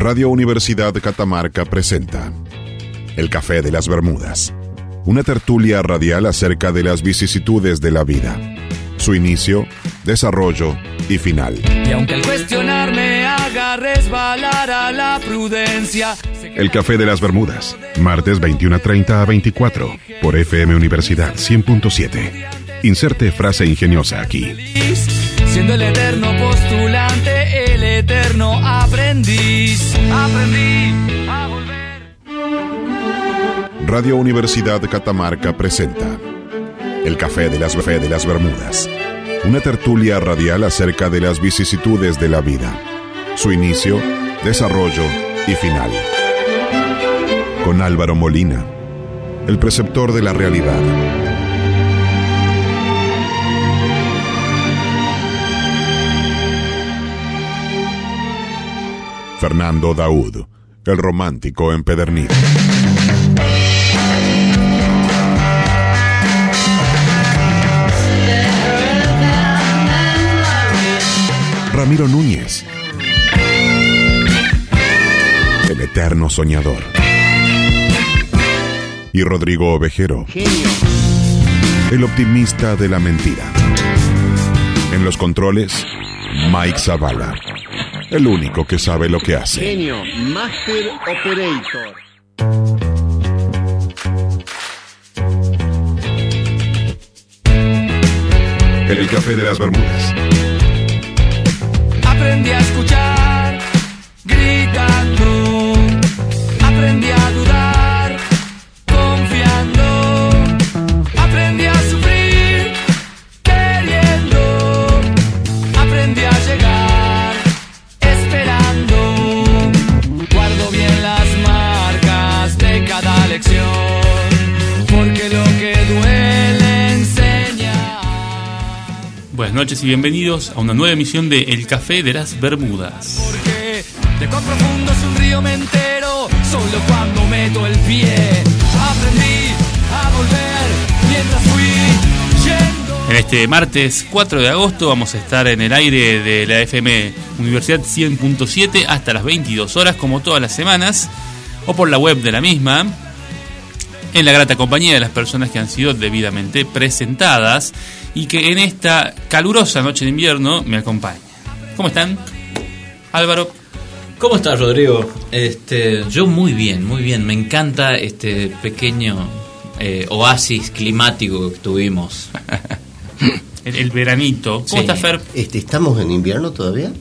Radio Universidad Catamarca presenta El Café de las Bermudas, una tertulia radial acerca de las vicisitudes de la vida, su inicio, desarrollo y final. Y aunque el cuestionar me haga resbalar a la prudencia. El Café de las Bermudas, martes 21.30 a 24, por FM Universidad 100.7. Inserte frase ingeniosa aquí. Siendo el eterno postulante, el eterno aprendiz. Aprendí a volver. Radio Universidad Catamarca presenta El Café de las, Café de las Bermudas, una tertulia radial acerca de las vicisitudes de la vida, su inicio, desarrollo y final. Con Álvaro Molina, el preceptor de la realidad. Fernando Daud, el romántico empedernido. Ramiro Núñez, el eterno soñador. Y Rodrigo Ovejero, el optimista de la mentira. En los controles, Mike Zavala, el único que sabe lo que hace. Genio, Master Operator. El Café de las Bermudas. Aprendí a escuchar gritando. Buenas noches y bienvenidos a una nueva emisión de El Café de las Bermudas. Porque de cuán profundo es un río me entero Solo cuando meto el pie. Aprendí a volver mientras fui yendo. En este martes 4 de agosto vamos a estar en el aire de la FM Universidad 100.7 hasta las 22 horas como todas las semanas o por la web de la misma en la grata compañía de las personas que han sido debidamente presentadas y que en esta calurosa noche de invierno me acompañan. ¿Cómo están? Álvaro, ¿Cómo estás, Rodrigo? Este, yo muy bien, muy bien. Me encanta este pequeño eh, oasis climático que tuvimos. el, el veranito. ¿Cómo Sí. estás, Fer? Este, ¿Estamos en invierno todavía?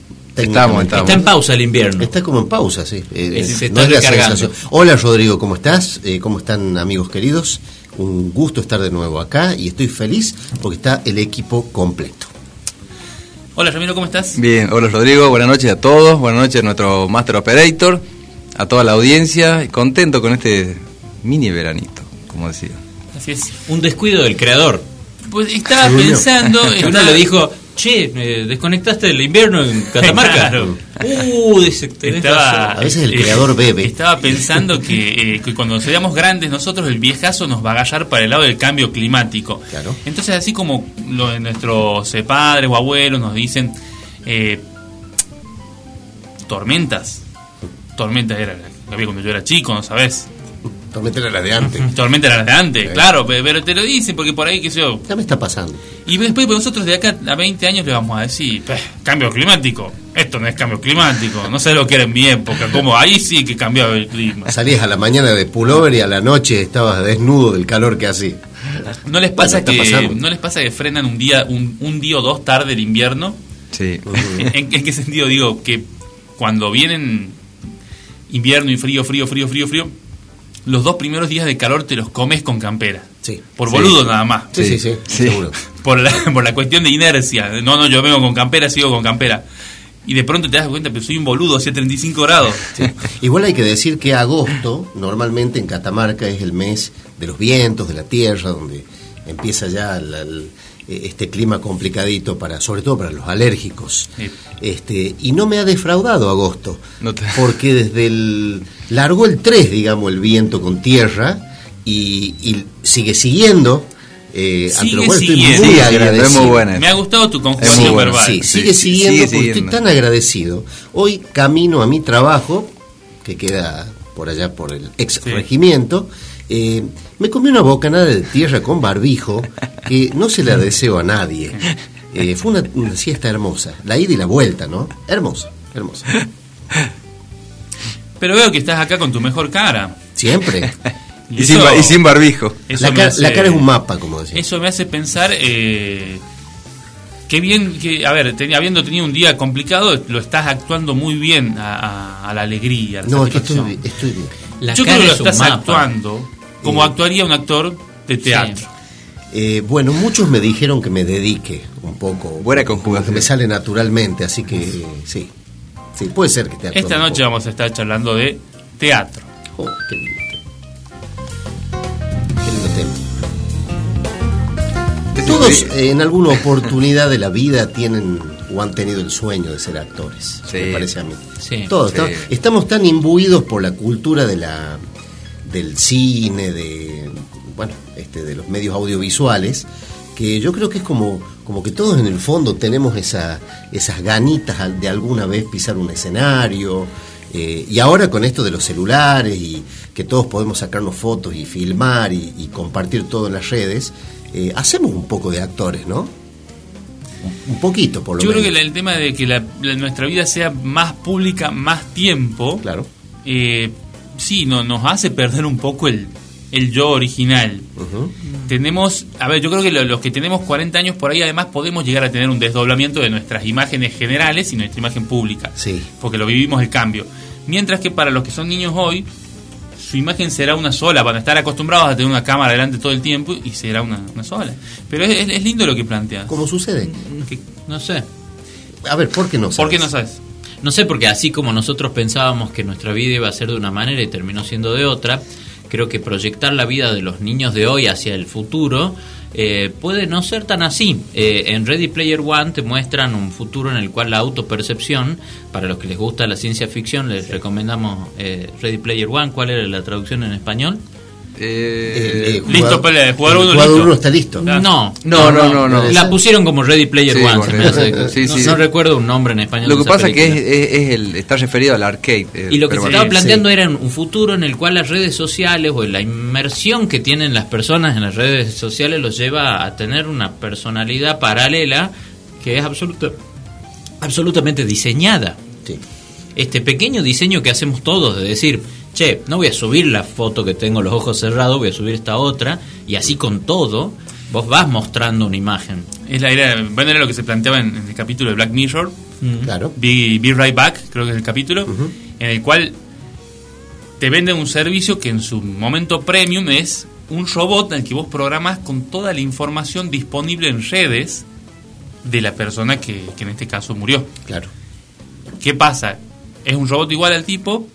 Estamos. Está en pausa el invierno. Está como en pausa, sí. Eh, no es la. Hola Rodrigo, ¿cómo estás? Eh, ¿Cómo están amigos queridos? Un gusto estar de nuevo acá y estoy feliz porque está el equipo completo. Hola, Ramiro, ¿cómo estás? Bien, hola Rodrigo, buenas noches a todos, buenas noches a nuestro Master Operator, a toda la audiencia, contento con este mini veranito, como decía. Así es. Un descuido del creador. Pues estaba pensando. Uno le dijo, che, eh, desconectaste el invierno en Catamarca. Claro. Uh, Estaba. A veces el creador bebe. Estaba pensando que, eh, que cuando seamos grandes nosotros el viejazo nos va a agallar para el lado del cambio climático. Claro. Entonces así como lo de nuestros eh, padres o abuelos nos dicen eh, tormentas. Tormentas era la que había cuando yo era chico, ¿no sabes? Tormenta era la de antes. Tormenta era la de antes, Sí. claro, pe- pero te lo dicen porque por ahí, qué sé yo, Ya me está pasando. y después pues, nosotros de acá a 20 años le vamos a decir, "Peh, cambio climático. Esto no es cambio climático. No sé lo que era en mi época. Como ahí sí que cambiaba el clima. Salías a la mañana de pullover y a la noche estabas desnudo del calor que hacía. ¿No les pasa Bueno, que no les pasa que frenan un día un, un día o dos tarde el invierno? Sí, ¿En, en qué sentido digo que cuando vienen invierno y frío, frío, frío, frío, frío, los dos primeros días de calor te los comes con campera? Sí. Por Sí. boludo nada más. Sí, sí, sí, Sí. seguro. por la, por la cuestión de inercia. No, no, yo vengo con campera, sigo con campera. Y de pronto te das cuenta, pero soy un boludo, hacía 35 grados. Sí. Igual hay que decir que agosto, normalmente en Catamarca, es el mes de los vientos, de la tierra, donde empieza ya la- el- eh, este clima complicadito para, sobre todo para los alérgicos. Sí. Este, y no me ha defraudado agosto, No te- porque desde el largó el 3, digamos, el viento con tierra y, y sigue siguiendo. eh, ante Sigue lo cual estoy siguiendo. muy agradecido. es muy buena. Me ha gustado tu bueno, verbal. Sí, Sí, sigue siguiendo sigue porque siguiendo. estoy tan agradecido. Hoy camino a mi trabajo que queda por allá por el ex regimiento, eh, me comí una bocanada de tierra con barbijo que no se la deseo a nadie. Eh, fue una, una siesta hermosa, la ida y la vuelta, ¿no? Hermosa, hermosa. Pero veo que estás acá con tu mejor cara. Siempre. Y, sin, y sin barbijo. La, me ca- hace- la cara es un mapa, como decía. Eso me hace pensar eh, qué bien que, a ver, teni- habiendo tenido un día complicado, lo estás actuando muy bien a, a- a la alegría. a la No, es que estoy, estoy bien. La Yo cara creo que lo es un estás mapa. actuando como Eh, actuaría un actor de teatro. Eh, bueno, muchos me dijeron que me dedique un poco. Buena conjugación. Que me sale naturalmente, así que sí. Sí, puede ser que te actúe Esta noche vamos a estar charlando de teatro. Oh, qué lindo tema. Qué lindo tema. Todos eh, en alguna oportunidad de la vida tienen o han tenido el sueño de ser actores, Sí. me parece a mí. Sí. Todos, Sí. estamos, estamos tan imbuidos por la cultura de la del cine, de bueno, este, de los medios audiovisuales, que yo creo que es como, como que todos en el fondo tenemos esa, esas ganitas de alguna vez pisar un escenario. eh, y ahora con esto de los celulares y que todos podemos sacarnos fotos y filmar y, y compartir todo en las redes, eh, hacemos un poco de actores, ¿no? Un, poquito, por lo Yo creo menos. que el tema de que la- la- nuestra vida sea más pública, más tiempo, Claro. eh, sí, no, nos hace perder un poco el, el yo original. Tenemos, a ver, yo creo que lo- los que tenemos 40 años por ahí además podemos llegar a tener un desdoblamiento de nuestras imágenes generales y nuestra imagen pública. Sí. Porque lo vivimos el cambio. Mientras que para los que son niños hoy, su imagen será una sola, van a estar acostumbrados a tener una cámara delante todo el tiempo y será una, una sola. Pero es, lindo lo que planteas. ¿Cómo sucede? Que- No sé. A ver, ¿por qué no ¿Por qué sabes? no sabes? No sé, porque así como nosotros pensábamos que nuestra vida iba a ser de una manera y terminó siendo de otra, creo que proyectar la vida de los niños de hoy hacia el futuro eh, puede no ser tan así. Eh, en Ready Player One te muestran un futuro en el cual la autopercepción, para los que les gusta la ciencia ficción, les recomendamos eh, Ready Player One. ¿Cuál era la traducción en español? Eh, eh, Listo, jugador- pelea, jugador el uno, jugador listo. uno está listo. No, No, no, no, no. La pusieron como Ready Player Sí, One. se me hace. correcto. Sí, no, sí, no recuerdo un nombre en español. lo que pasa que es, película. es- es el, está referido al arcade. eh, Y lo que se bueno. estaba planteando sí. era un futuro en el cual las redes sociales o la inmersión que tienen las personas en las redes sociales los lleva a tener una personalidad paralela que es absoluta, absolutamente diseñada. Sí. Este pequeño diseño que hacemos todos de decir, che, no voy a subir la foto que tengo los ojos cerrados, voy a subir esta otra, y así con todo, vos vas mostrando una imagen. Es la idea, bueno, era lo que se planteaba en, en el capítulo de Black Mirror, Claro. Be, Be Right Back, creo que es el capítulo, en el cual te venden un servicio que en su momento premium es un robot al que vos programás con toda la información disponible en redes de la persona que, que en este caso murió. Claro. ¿Qué pasa? Es un robot igual al tipo,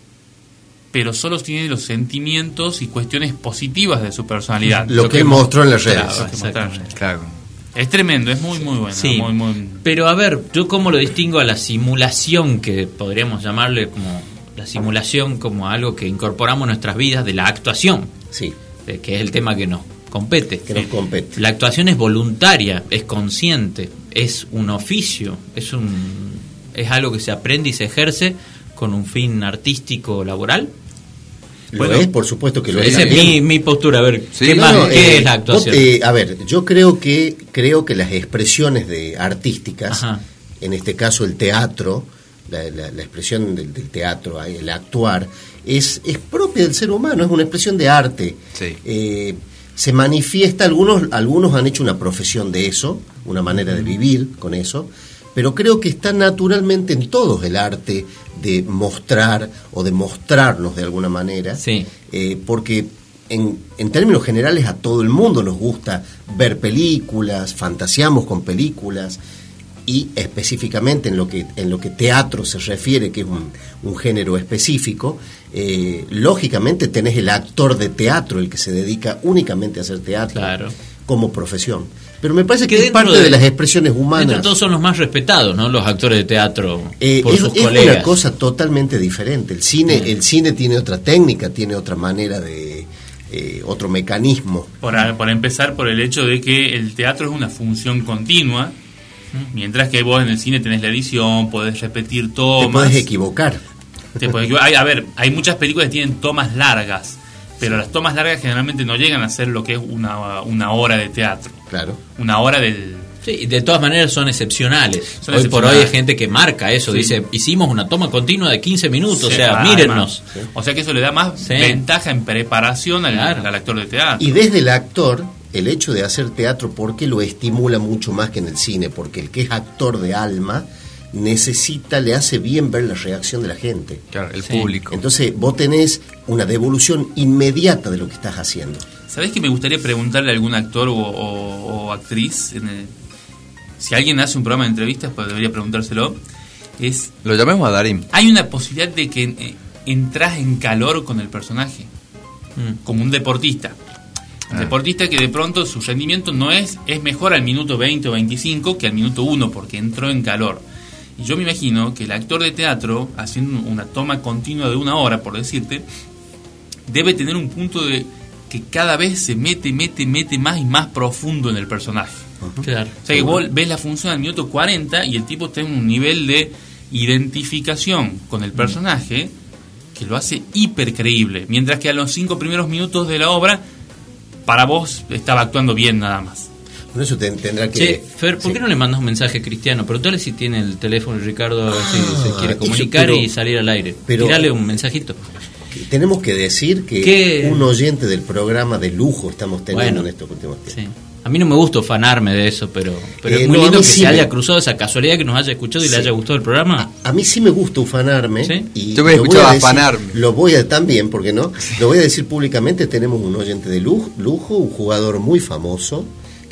pero solo tiene los sentimientos y cuestiones positivas de su personalidad. Lo que él mo- mostró en las redes. Claro, lo que mostró en las redes. Claro. Es tremendo, es muy, muy bueno. Sí. muy, muy- Pero a ver, yo cómo lo distingo a la simulación, que podríamos llamarle como la simulación como algo que incorporamos en nuestras vidas de la actuación, Sí, eh, que es el tema que nos compete. que nos compete. La actuación es voluntaria, es consciente, es un oficio, es un es algo que se aprende y se ejerce con un fin artístico laboral. Bueno, es, por supuesto que lo es. Esa es mi, mi postura, a ver, Sí, ¿qué, no, más, No, ¿qué eh, es la actuación? eh, a ver, yo creo que creo que las expresiones de artísticas, Ajá. en este caso el teatro, la, la- la expresión del, del teatro, el actuar, es, es propia del ser humano, es una expresión de arte. Sí. Eh, se manifiesta, algunos, algunos han hecho una profesión de eso, una manera de vivir con eso, pero creo que está naturalmente en todos el arte de mostrar o de mostrarnos de alguna manera, Sí. eh, porque en, en términos generales a todo el mundo nos gusta ver películas, fantaseamos con películas y específicamente en lo que en lo que teatro se refiere, que es un, un género específico, eh, lógicamente tenés el actor de teatro, el que se dedica únicamente a hacer teatro Claro. como profesión. Pero me parece que, Que es parte de, de- las expresiones humanas. todos son los más respetados, ¿no? Los actores de teatro Eh, por es sus es colegas. una cosa totalmente diferente. El cine, Mm. el cine tiene otra técnica, tiene otra manera de eh, otro mecanismo. Por, a- por empezar, por el hecho de que el teatro es una función continua, mientras que vos en el cine tenés la edición, podés repetir Te tomas. puedes equivocar. Sí, porque hay, a ver, hay muchas películas que tienen tomas largas, pero las tomas largas generalmente no llegan a ser lo que es una, una hora de teatro. Claro. Una hora del... Sí, de todas maneras son excepcionales. Son hoy por hoy hay gente que marca eso, Sí. dice, hicimos una toma continua de 15 minutos, o Sí, sea, además. mírennos. O sea que eso le da más Sí. ventaja en preparación al, Claro. al actor de teatro. Y desde el actor, el hecho de hacer teatro, ¿por qué lo estimula mucho más que en el cine? Porque el que es actor de alma necesita, le hace bien ver la reacción de la gente. Claro, el Sí. público. Entonces vos tenés una devolución inmediata de lo que estás haciendo. ¿Sabés que me gustaría preguntarle a algún actor o, o- o actriz? en el- si alguien hace un programa de entrevistas, pues debería preguntárselo. Es, Lo llamemos a Darín. ¿Hay una posibilidad de que eh, entras en calor con el personaje? Mm. Como un deportista. Un Ah. deportista que de pronto su rendimiento no es, es mejor al minuto 20 o 25 que al minuto 1 porque entró en calor. Y yo me imagino que el actor de teatro, haciendo una toma continua de una hora, por decirte, debe tener un punto de que cada vez se mete, mete, mete más y más profundo en el personaje. Claro. O sea que vos ves la función al minuto 40 y el tipo tiene un nivel de identificación con el personaje que lo hace hiper creíble. Mientras que a los cinco primeros minutos de la obra, para vos estaba actuando bien nada más. Por eso te- tendrá que... Che, Fer, ¿por Sí. qué no le mandas un mensaje a Cristiano? Preguntale si tiene el teléfono de Ricardo, a ver si se quiere eso, comunicar pero- y salir al aire. pero- Tirale un mensajito. Tenemos que decir que ¿Qué? un oyente del programa de lujo estamos teniendo Bueno. en estos últimos tiempos. Sí. A mí no me gusta ufanarme de eso, pero, pero Eh, es muy no, a lindo que sí se me- haya cruzado esa casualidad que nos haya escuchado y le haya gustado el programa. A mí sí me gusta ufanarme. ¿Sí? Y Yo me a decir- afanarme. Lo voy a también, porque no? Lo voy a decir públicamente. Tenemos un oyente de lujo, lujo un jugador muy famoso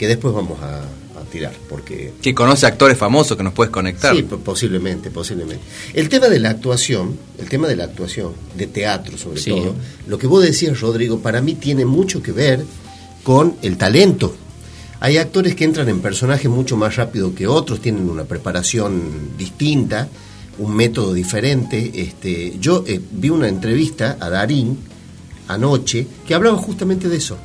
que después vamos a, a tirar, porque Que conoce actores famosos que nos puedes conectar. Sí, po- posiblemente, posiblemente. El tema de la actuación, el tema de la actuación, de teatro sobre Sí. todo, lo que vos decías, Rodrigo, para mí tiene mucho que ver con el talento. Hay actores que entran en personajes mucho más rápido que otros, tienen una preparación distinta, un método diferente. Este, yo eh, vi una entrevista a Darín anoche que hablaba justamente de eso.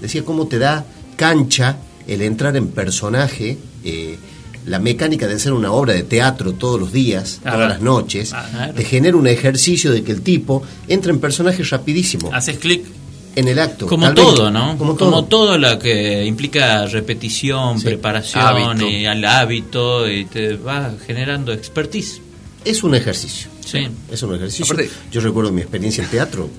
Decía cómo te da cancha el entrar en personaje, eh, la mecánica de hacer una obra de teatro todos los días, todas las noches, te genera un ejercicio de que el tipo entra en personaje rapidísimo Haces clic. en el acto. Como vez- todo, ¿no? Como Como todo. lo que implica repetición, Sí. preparación, Hábito. y al hábito, y te va generando expertise. Es un ejercicio. Sí. Es un ejercicio. Aparte- Yo recuerdo mi experiencia en teatro.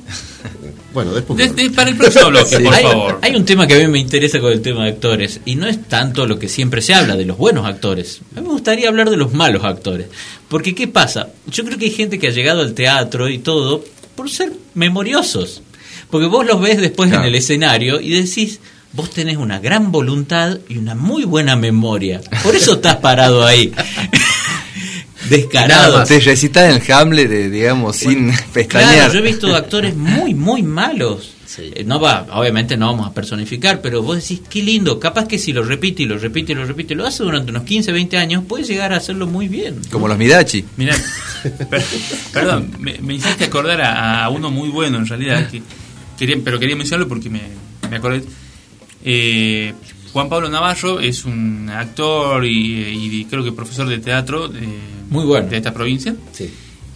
bueno, después. De- de- para el próximo bloque, por hay, favor. hay un tema que a mí me interesa con el tema de actores, y no es tanto lo que siempre se habla de los buenos actores. A mí me gustaría hablar de los malos actores. Porque, ¿qué pasa? Yo creo que hay gente que ha llegado al teatro y todo por ser memoriosos. Porque vos los ves después Claro. en el escenario y decís, vos tenés una gran voluntad y una muy buena memoria. Por eso estás parado ahí. Descarado. Te recitas el Hamlet, de, digamos, sin pestañear. Claro, yo he visto actores muy, muy malos. Sí. Eh, No va, obviamente no vamos a personificar, pero vos decís, qué lindo, capaz que si lo repite y lo repite y lo repite, lo hace durante unos 15, 20 años, puede llegar a hacerlo muy bien. Como los Midachi. Mira, per- perdón, me, me hiciste acordar a, a uno muy bueno en realidad, que quería, pero quería mencionarlo porque me, me acordé. Eh, Juan Pablo Navarro es un actor y, y creo que profesor de teatro de, Muy bueno. de esta provincia. Sí.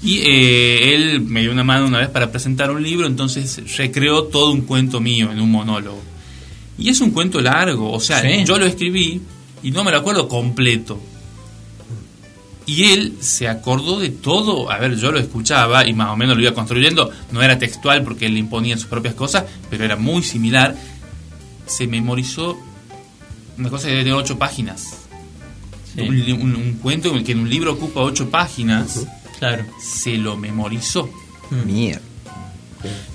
Y eh, él me dio una mano una vez para presentar un libro, entonces recreó todo un cuento mío en un monólogo. Y es un cuento largo, o sea, Sí. yo lo escribí y no me lo acuerdo completo. Y él se acordó de todo, a ver, yo lo escuchaba y más o menos lo iba construyendo, no era textual porque él le imponía sus propias cosas, pero era muy similar. Se memorizó una cosa de de ocho páginas. Sí. Un, un- un cuento que en un libro ocupa ocho páginas Claro. se lo memorizó. Mierda.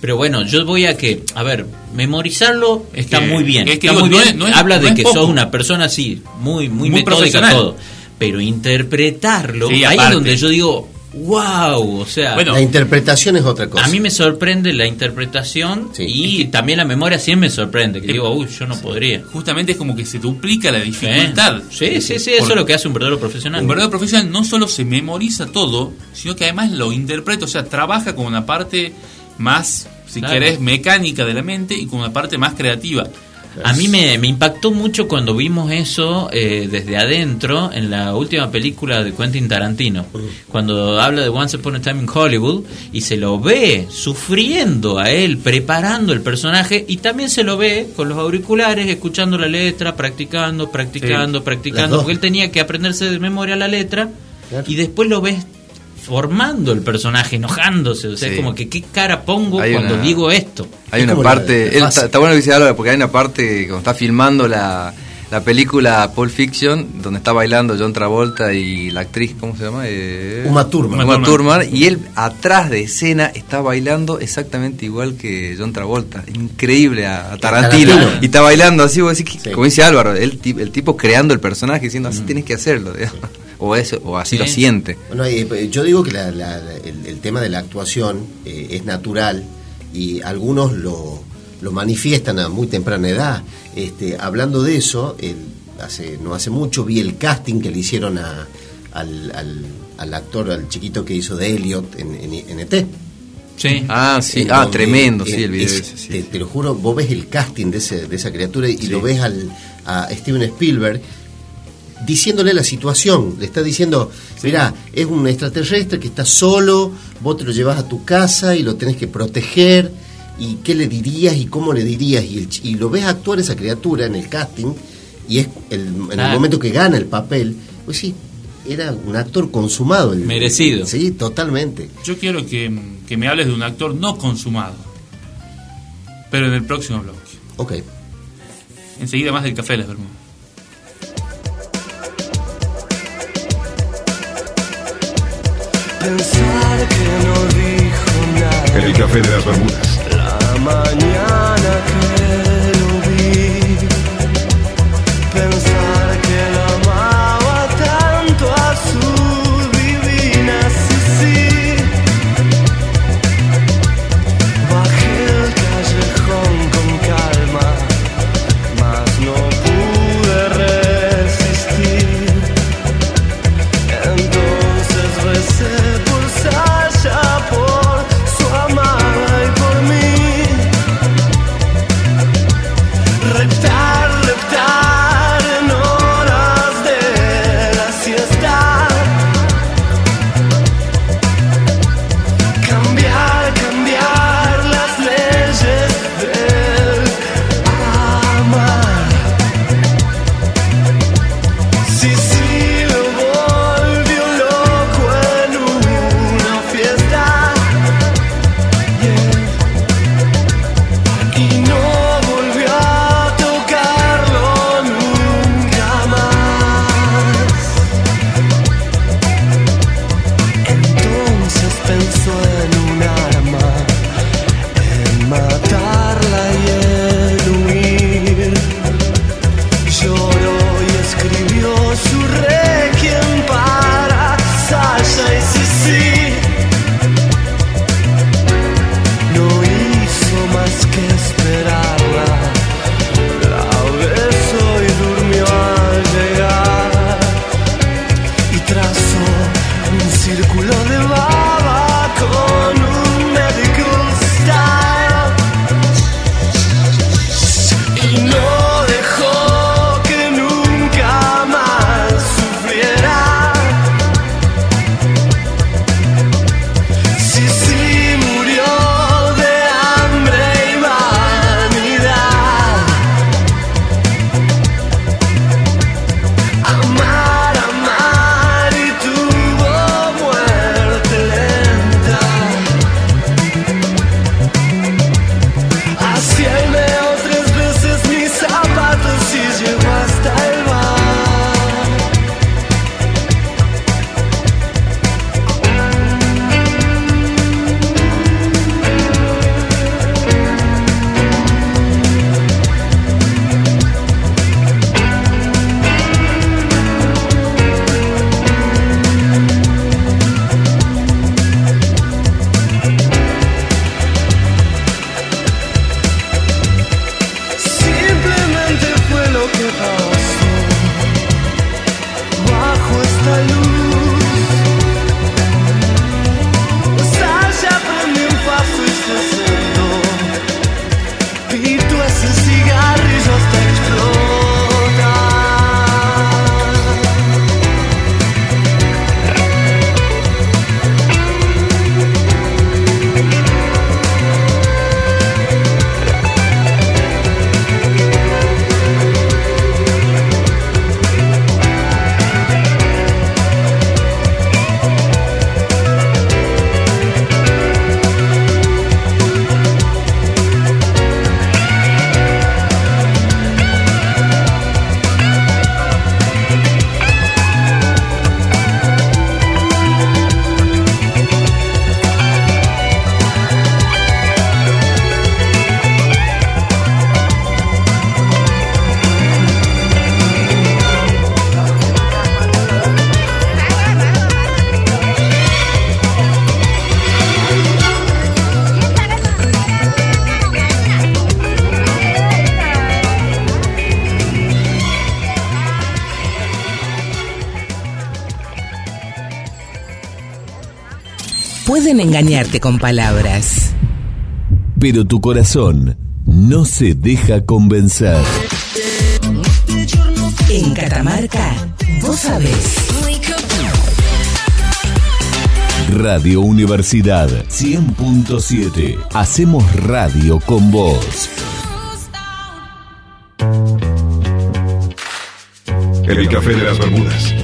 Pero bueno, yo voy a que, a ver, memorizarlo está que- muy bien. es que está digo, muy no bien. es- no es- Habla no de es que poco. sos una persona así, muy, muy, Muy metódica todo. Pero interpretarlo, Sí, ahí es donde yo digo, wow, o sea, Bueno, La interpretación es otra cosa. A mí me sorprende la interpretación Sí. y también la memoria sí me sorprende, que digo, uy, yo no podría. Justamente es como que se duplica la dificultad. Sí, sí, sí, eso Por- es lo que hace un verdadero profesional. Un verdadero profesional no solo se memoriza todo, sino que además lo interpreta, o sea, trabaja con una parte más, si Claro. querés, mecánica de la mente y con una parte más creativa. A mí me, me impactó mucho cuando vimos eso eh, desde adentro en la última película de Quentin Tarantino, cuando habla de Once Upon a Time in Hollywood y se lo ve sufriendo a él, preparando el personaje y también se lo ve con los auriculares, escuchando la letra, practicando, practicando, practicando, porque él tenía que aprenderse de memoria la letra Claro. y después lo ves formando el personaje, enojándose, o sea, Sí. es como que qué cara pongo Hay cuando una- digo esto. Hay Es una la- parte, la él está, está bueno que se habla porque hay una parte cuando está filmando la, la película Pulp Fiction, donde está bailando John Travolta y la actriz, ¿cómo se llama? Eh, Uma Thurman. Uma Thurman, y él atrás de escena está bailando exactamente igual que John Travolta. Increíble a, a Tarantino. Tarantino. Y está bailando así, vos decís, que- Sí. como dice Álvaro, el, ti- el tipo creando el personaje diciendo así tienes que hacerlo. digamos. O, eso, o así Sí. lo siente. Bueno, eh, yo digo que la- la- el, el tema de la actuación eh, es natural y algunos lo, lo manifiestan a muy temprana edad. Este, hablando de eso, el- hace, no hace mucho vi el casting que le hicieron a- al, al- al actor, al chiquito que hizo de Elliot en, en, en ET. Sí. Ah, sí, ah, donde, tremendo, eh, sí, el video es- ese, sí. te, te lo juro, vos ves el casting de, ese, de esa criatura y lo ves al, a Steven Spielberg diciéndole la situación. Le está diciendo, mira, es un extraterrestre que está solo, vos te lo llevas a tu casa y lo tenés que proteger. ¿Y qué le dirías y cómo le dirías? Y, el ch- y lo ves actuar esa criatura en el casting y es el, en el momento que gana el papel, pues sí, era un actor consumado. el- Merecido. Sí, totalmente. Yo quiero que, que me hables de un actor no consumado. Pero en el próximo bloque. Ok. Enseguida más del café de las Pensar que no dijo nada El café de las Bermudas. la mañana que pueden engañarte con palabras. Pero tu corazón no se deja convencer. En Catamarca, vos sabés. Radio Universidad 100.7. Hacemos radio con vos. El café de las Bermudas.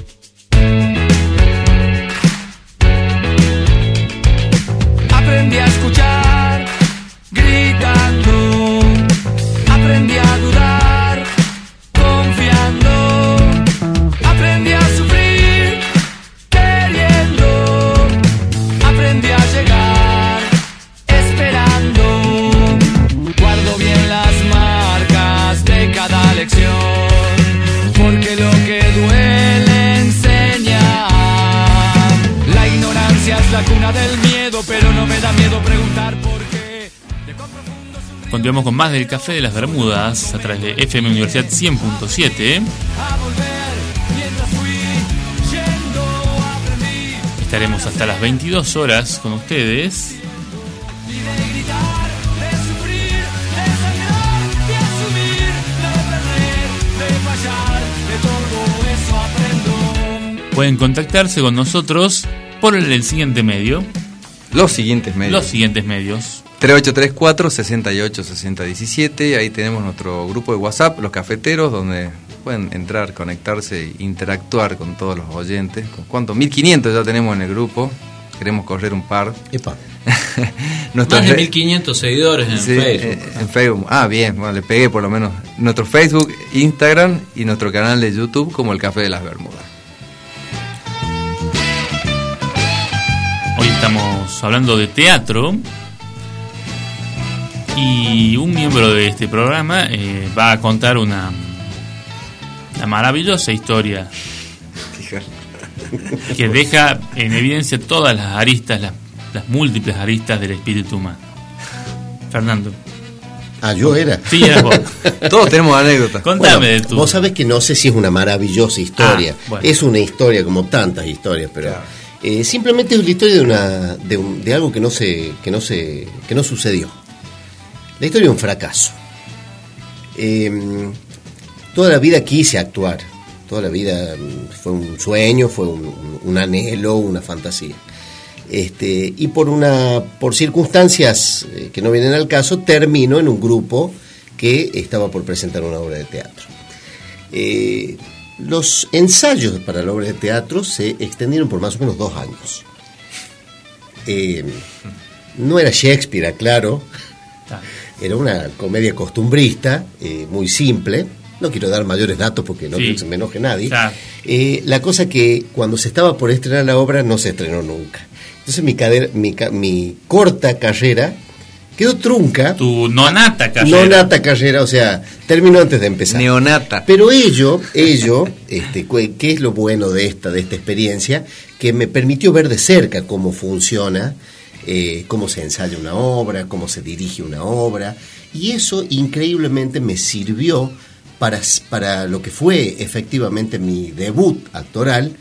Continuamos con más del Café de las Bermudas a través de FM Universidad 100.7. A volver mientras fui yendo aprendí Estaremos hasta las 22 horas con ustedes. Pueden contactarse con nosotros por el, el siguiente medio. Los siguientes medios. Los siguientes medios. 3834 68 60 17. Ahí tenemos nuestro grupo de WhatsApp, Los Cafeteros, donde pueden entrar, conectarse e interactuar con todos los oyentes. ¿Con ¿Cuánto? 1500 ya tenemos en el grupo. Queremos correr un par. Epa. Más de re- 1500 seguidores en Sí, Facebook. eh, en Facebook. Ah, bien, bueno, le pegué por lo menos. Nuestro Facebook, Instagram y nuestro canal de YouTube como el Café de las Bermudas. Hoy estamos hablando de teatro. Y un miembro de este programa eh, va a contar una, una maravillosa historia que deja en evidencia todas las aristas, las, las múltiples aristas del espíritu humano. Fernando. Ah, yo era. Sí, eras vos. Todos tenemos anécdotas. Contame Bueno, de tu. Vos sabés que no sé si es una maravillosa historia. Ah, bueno. Es una historia como tantas historias, pero eh, simplemente es la historia de una de, un- de algo que no se que no se que no sucedió. La historia de un fracaso. Eh, toda la vida quise actuar. Toda la vida mm, fue un sueño, fue un, anhelo, una fantasía. Este, y por una por circunstancias eh, que no vienen al caso, termino en un grupo que estaba por presentar una obra de teatro. Eh, los ensayos para la obra de teatro se extendieron por más o menos dos años. Eh, no era Shakespeare, claro, era una comedia costumbrista, eh, muy simple. No quiero dar mayores datos porque no Sí. se me enoje nadie. Claro. Eh, la cosa que cuando se estaba por estrenar la obra no se estrenó nunca. Entonces mi, cader- mi, mi corta carrera quedó trunca. Tu nonata carrera. No nata carrera, o sea, terminó antes de empezar. Neonata. Pero ello, ello, este, ¿qué es lo bueno de esta, de esta experiencia? Que me permitió ver de cerca cómo funciona, eh, cómo se ensaya una obra, cómo se dirige una obra, y eso increíblemente me sirvió para, para lo que fue efectivamente mi debut actoral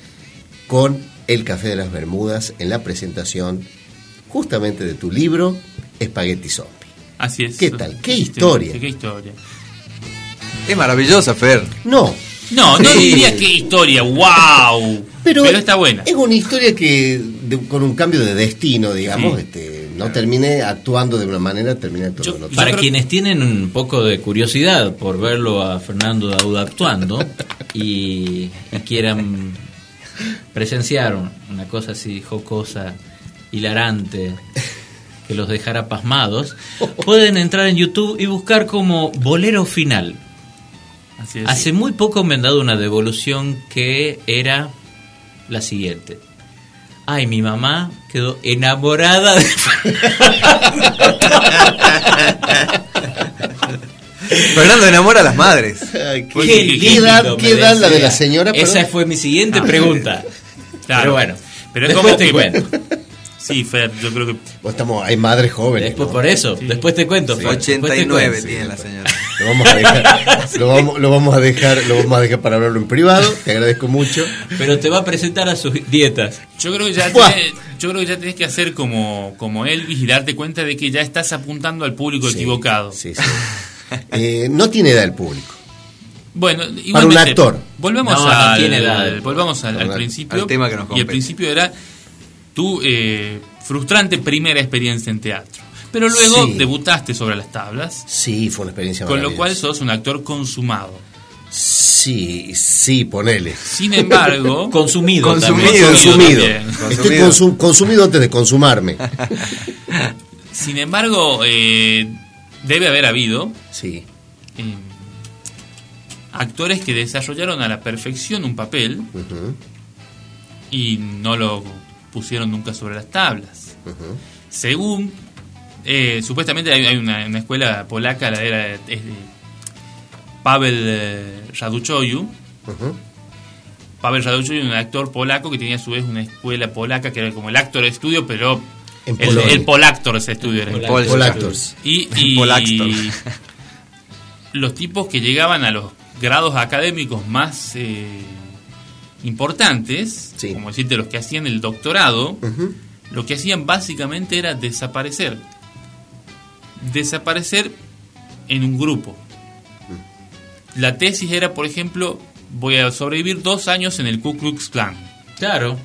con El Café de las Bermudas en la presentación justamente de tu libro, Spaghetti Zombie. Así es. ¿Qué tal? ¿Qué Sí, historia? ¿Qué historia? Es maravillosa, Fer. No, No, no diría qué historia, wow. Pero, está buena. Es una historia que de- con un cambio de destino, digamos, Sí. este, no terminé actuando de una manera, terminé actuando de otra. Para creo- quienes tienen un poco de curiosidad por verlo a Fernando Dauda actuando y, y quieran presenciar un- una cosa así jocosa, hilarante, que los dejara pasmados, pueden entrar en YouTube y buscar como Bolero Final. Así es. Hace muy poco me han dado una devolución que era la siguiente. Ay, mi mamá quedó enamorada de Fernando enamora a las madres. Ay, Qué ¿Qué, lindo edad, qué edad la de la señora? Esa perdón? fue mi siguiente Ah. pregunta. Claro. Pero bueno, Pero es después como te que- cuento. Sí, Fer, yo creo que. Estamos, hay madres jóvenes. Después ¿no? por eso, Sí. después te cuento. Fer, después te 89 cuento. tiene la señora. Lo vamos a dejar, lo vamos, lo vamos a dejar, lo vamos a dejar para hablarlo en privado. Te agradezco mucho. Pero te va a presentar a sus dietas. Yo creo que ya tenés, yo creo que ya tenés que hacer como, como Elvis y darte cuenta de que ya estás apuntando al público Sí, equivocado. Sí, sí. Eh, no tiene edad el público. Bueno, Para un actor. Volvemos No, al, tiene edad. volvamos al, principio. al tema que nos y el principio era tu eh, frustrante primera experiencia en teatro. Pero luego Sí. debutaste sobre las tablas, Sí, fue una experiencia con lo cual sos un actor consumado. Sí, sí, ponele. Sin embargo, Consumido. Consumido. también. Consumido. también. Estoy Consumido. consum- consumido antes de consumarme. sin embargo, eh, debe haber habido Sí. eh, actores que desarrollaron a la perfección un papel y no lo pusieron nunca sobre las tablas. Según, eh, supuestamente hay, hay una, una escuela polaca, la era es de Pavel eh, Raduchoyu. Pavel Raduchoyu, un actor polaco que tenía a su vez una escuela polaca que era como el actor estudio, pero En el, el Polactor ese estudio era. Pol- Polactors. Y, y Polactor. los tipos que llegaban a los grados académicos más eh, importantes, Sí. como decirte los que hacían el doctorado, lo que hacían básicamente era desaparecer. Desaparecer en un grupo. La tesis era, por ejemplo, voy a sobrevivir dos años en el Ku Klux Klan. Claro.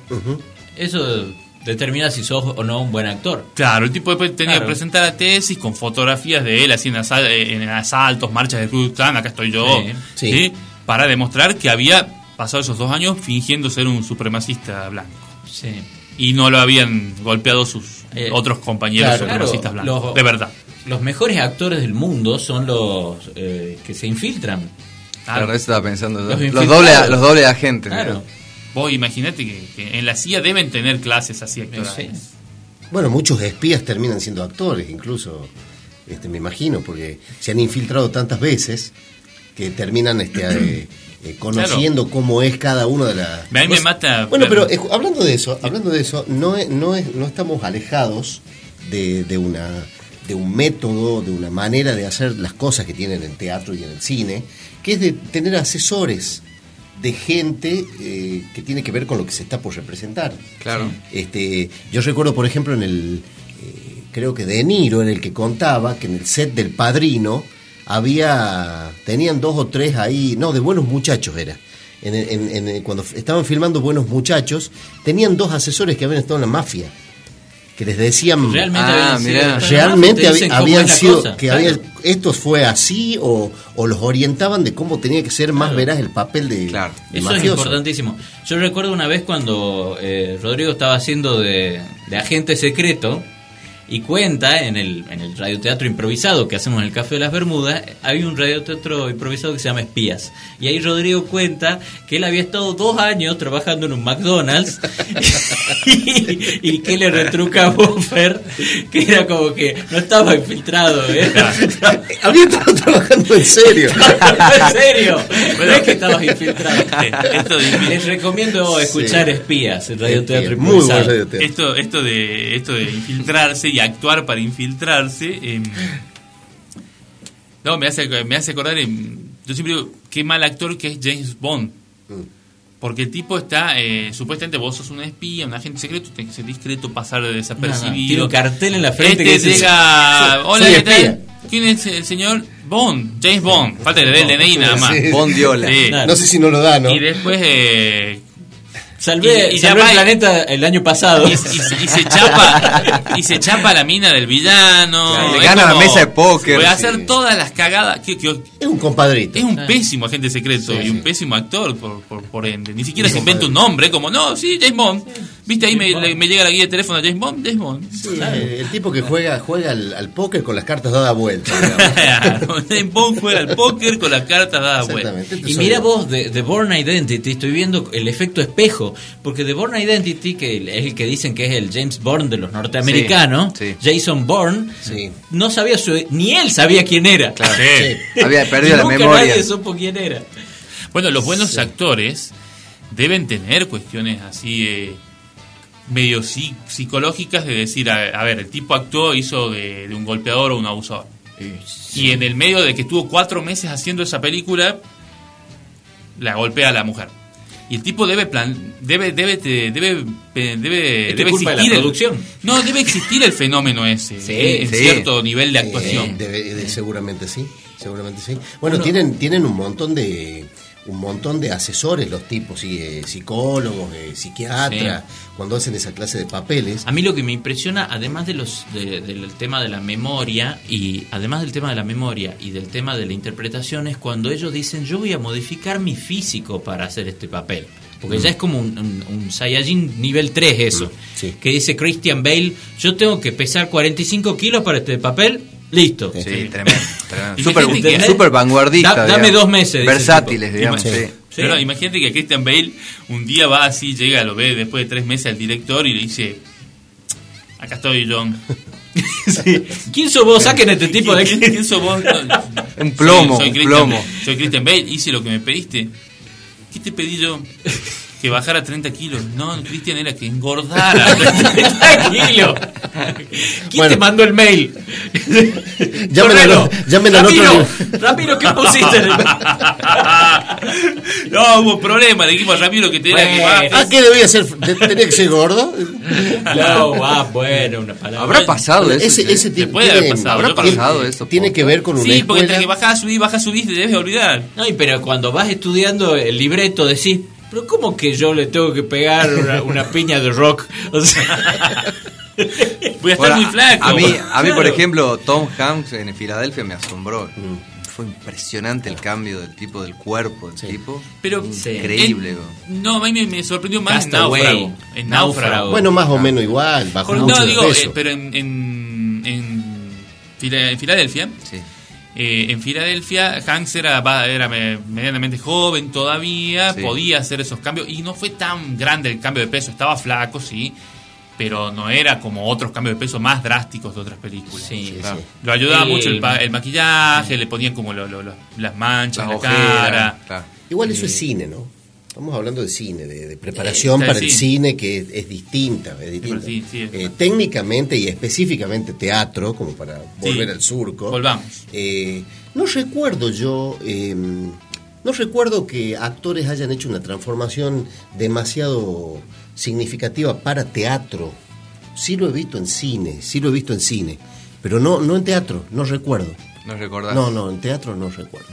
Eso determina si sos o no un buen actor. Claro, el tipo después tenía Claro. que presentar la tesis con fotografías de él así en, asal- eh, en asaltos, marchas de Ku Klux Klan, acá estoy yo, Sí. Sí. ¿sí? para demostrar que había pasado esos dos años fingiendo ser un supremacista blanco. Sí. Y no lo habían golpeado sus Eh, otros compañeros claro, supremacistas claro, blancos. los- de verdad. Los mejores actores del mundo son los eh, que se infiltran. Claro, eso estaba pensando. Los Los, infiltrados. doble, los doble agentes. Claro. Vos imaginate que, que en la CIA deben tener clases así actorales. Sí. Bueno, muchos espías terminan siendo actores, incluso, este, me imagino, porque se han infiltrado tantas veces que terminan este, eh, eh, conociendo cómo es cada uno de las. A mí me mata- Bueno, pero eh, hablando de eso, hablando de eso, no es, no es, no estamos alejados de, de una de un método, de una manera de hacer las cosas que tienen en teatro y en el cine, que es de tener asesores de gente eh, que tiene que ver con lo que se está por representar. Claro. Este, yo recuerdo, por ejemplo, en el, eh, creo que De Niro, en el que contaba que en el set del Padrino había, tenían dos o tres ahí, no, de buenos muchachos era. En, en- en- en- cuando estaban filmando Buenos Muchachos, tenían dos asesores que habían estado en la mafia, que les decían Realmente Ah, habían sido- mirá. realmente habían cosa, que claro. había esto fue así o, o los orientaban de cómo tenía que ser más Claro. veraz el papel de, Claro. de Eso es importantísimo. Yo recuerdo una vez cuando eh, Rodrigo estaba haciendo de, de agente secreto y cuenta en el, en el radioteatro improvisado que hacemos en el Café de las Bermudas, hay un radioteatro improvisado que se llama Espías. Y ahí Rodrigo cuenta que él había estado dos años trabajando en un McDonald's y, y que le retruca a Buffer que era como que no estaba infiltrado. ¿eh? Había estado trabajando en serio. en serio, no es que estabas infiltrado. Esto de- Les recomiendo escuchar Espías, el radioteatro Muy buen improvisado. radioteatro. Esto, esto de esto de infiltrarse y actuar para infiltrarse. no, me hace, me hace acordar. yo siempre digo, qué mal actor que es James Bond. Porque el tipo está, eh, supuestamente vos sos un espía, un agente secreto, tenés que ser discreto, pasar de Tiene desapercibido. un cartel en la frente Este que dice, llega, "Soy- hola, soy ¿qué tal? espía". ¿Quién es el señor Bond? James Bond. Falta que le dé el DNI nada más. Sí. Bondiola. Sí. Claro. No sé si no lo da, ¿no? Y después eh, Salvé, Y- y ya salvé va el y- planeta el año pasado. y, y- y se chapa y se chapa la mina del villano Claro, le gana la mesa de póker, voy a sí. hacer todas las cagadas que, que- Es un compadrito. es un pésimo agente secreto Sí, y un pésimo actor por, por, por ende ni siquiera se inventa un nombre como no sí James Bond viste ahí me, le- me llega la guía de teléfono James Bond James Bond Sí, el tipo que juega juega al, al póker con las cartas dadas vuelta. James Bond juega al póker con las cartas dadas vueltas Exactamente. Este Y mira vos, de, de Born Identity, estoy viendo el efecto espejo, porque de Born Identity, que es el que dicen que es el James Bourne de los norteamericanos, Sí, Jason Bourne, Sí. no sabía su, ni él sabía quién era. Sí. Sí. Había perdido Y la nunca memoria. nadie supo quién era. Bueno, los buenos actores deben tener cuestiones así eh, medio psi- psicológicas de decir, a, a ver, el tipo actuó, hizo de, de un golpeador o un abusador. Y en el medio de que estuvo cuatro meses haciendo esa película, la golpea a la mujer. Y el tipo debe plan, debe, debe, te- debe, debe, debe de la existir el- producción. no, debe existir el fenómeno ese, Sí, eh, en sí. cierto nivel de actuación. debe- de- seguramente sí, seguramente sí. Bueno, Uno- tienen, tienen un montón de un montón de asesores los tipos, sí, eh, psicólogos, eh, psiquiatras, cuando hacen esa clase de papeles. A mí lo que me impresiona, además de los de- del tema de la memoria y además del tema de la memoria y del tema de la interpretación es cuando ellos dicen yo voy a modificar mi físico para hacer este papel. Porque ya es como un, un, un Saiyajin nivel 3 eso. sí. Que dice Christian Bale, yo tengo que pesar 45 kilos para este papel, listo. Sí, tremendo. tremendo. Y Super, vanguardista. Da- dame digamos. dos meses, Versátiles, digamos. Sí. Sí. Pero imagínate que Christian Bale un día va así, llega, lo ve después de tres meses al director y le dice, acá estoy John. Sí. ¿Quién sos vos? Saquen este tipo de ¿Quién, quién sos vos? Un plomo, Soy, soy un Christian plomo. Soy Christian Bale, hice lo que me pediste. ¿Qué te pedí yo? Que bajara 30 kilos. No, Cristian era que engordara 30 kilos. ¿Quién Bueno. te mandó el mail? Llamen al- otro Ramiro, ¿qué pusiste? en el mail? no, hubo problema. Le dijimos a Ramiro que tenía que Bueno. bajar. Ah, ¿qué debía ser? ¿Te- ¿Tenía que ser gordo? No, ah, bueno, una palabra. ¿Habrá pasado eso? Ese, ese tipo puede haber tiene, pasado, ¿Habrá pasado eso? tiene que ver con una Sí, porque entre que bajás, subís, bajás, subís, te debes olvidar. No, y pero cuando vas estudiando el libreto decís, pero ¿cómo que yo le tengo que pegar una, una piña de rock? O sea, Voy a estar muy flaco. A mí, a mí por ejemplo, Tom Hanks en Filadelfia me asombró. Fue impresionante el cambio del tipo del cuerpo del tipo. Pero increíble. en- no, a mí me, me sorprendió más en. Náufrago. En Náufrago. Bueno, más o menos igual, bajo Por- mucho no, digo, peso. eh, pero en, en, en Filadelfia, Sí. Eh, en Filadelfia, Hanks era, medianamente joven todavía, Sí. podía hacer esos cambios y no fue tan grande el cambio de peso, estaba flaco, sí, pero no era como otros cambios de peso más drásticos de otras películas. Sí, Claro. sí. Lo ayudaba Sí. mucho el, pa- el maquillaje, le ponían como lo- lo- lo- las manchas Las en la ojeras, cara. claro. Igual eso es cine, ¿no? Estamos hablando de cine, de, de preparación Eh, para el cine que es, es distinta. Es distinta. sí, sí, es Eh, técnicamente y específicamente teatro, como para volver Sí. al surco. Volvamos. Eh, no recuerdo yo, eh, no recuerdo que actores hayan hecho una transformación demasiado significativa para teatro. Sí lo he visto en cine, sí lo he visto en cine, pero no, no en teatro, no recuerdo. No recordás. No, no, en teatro no recuerdo.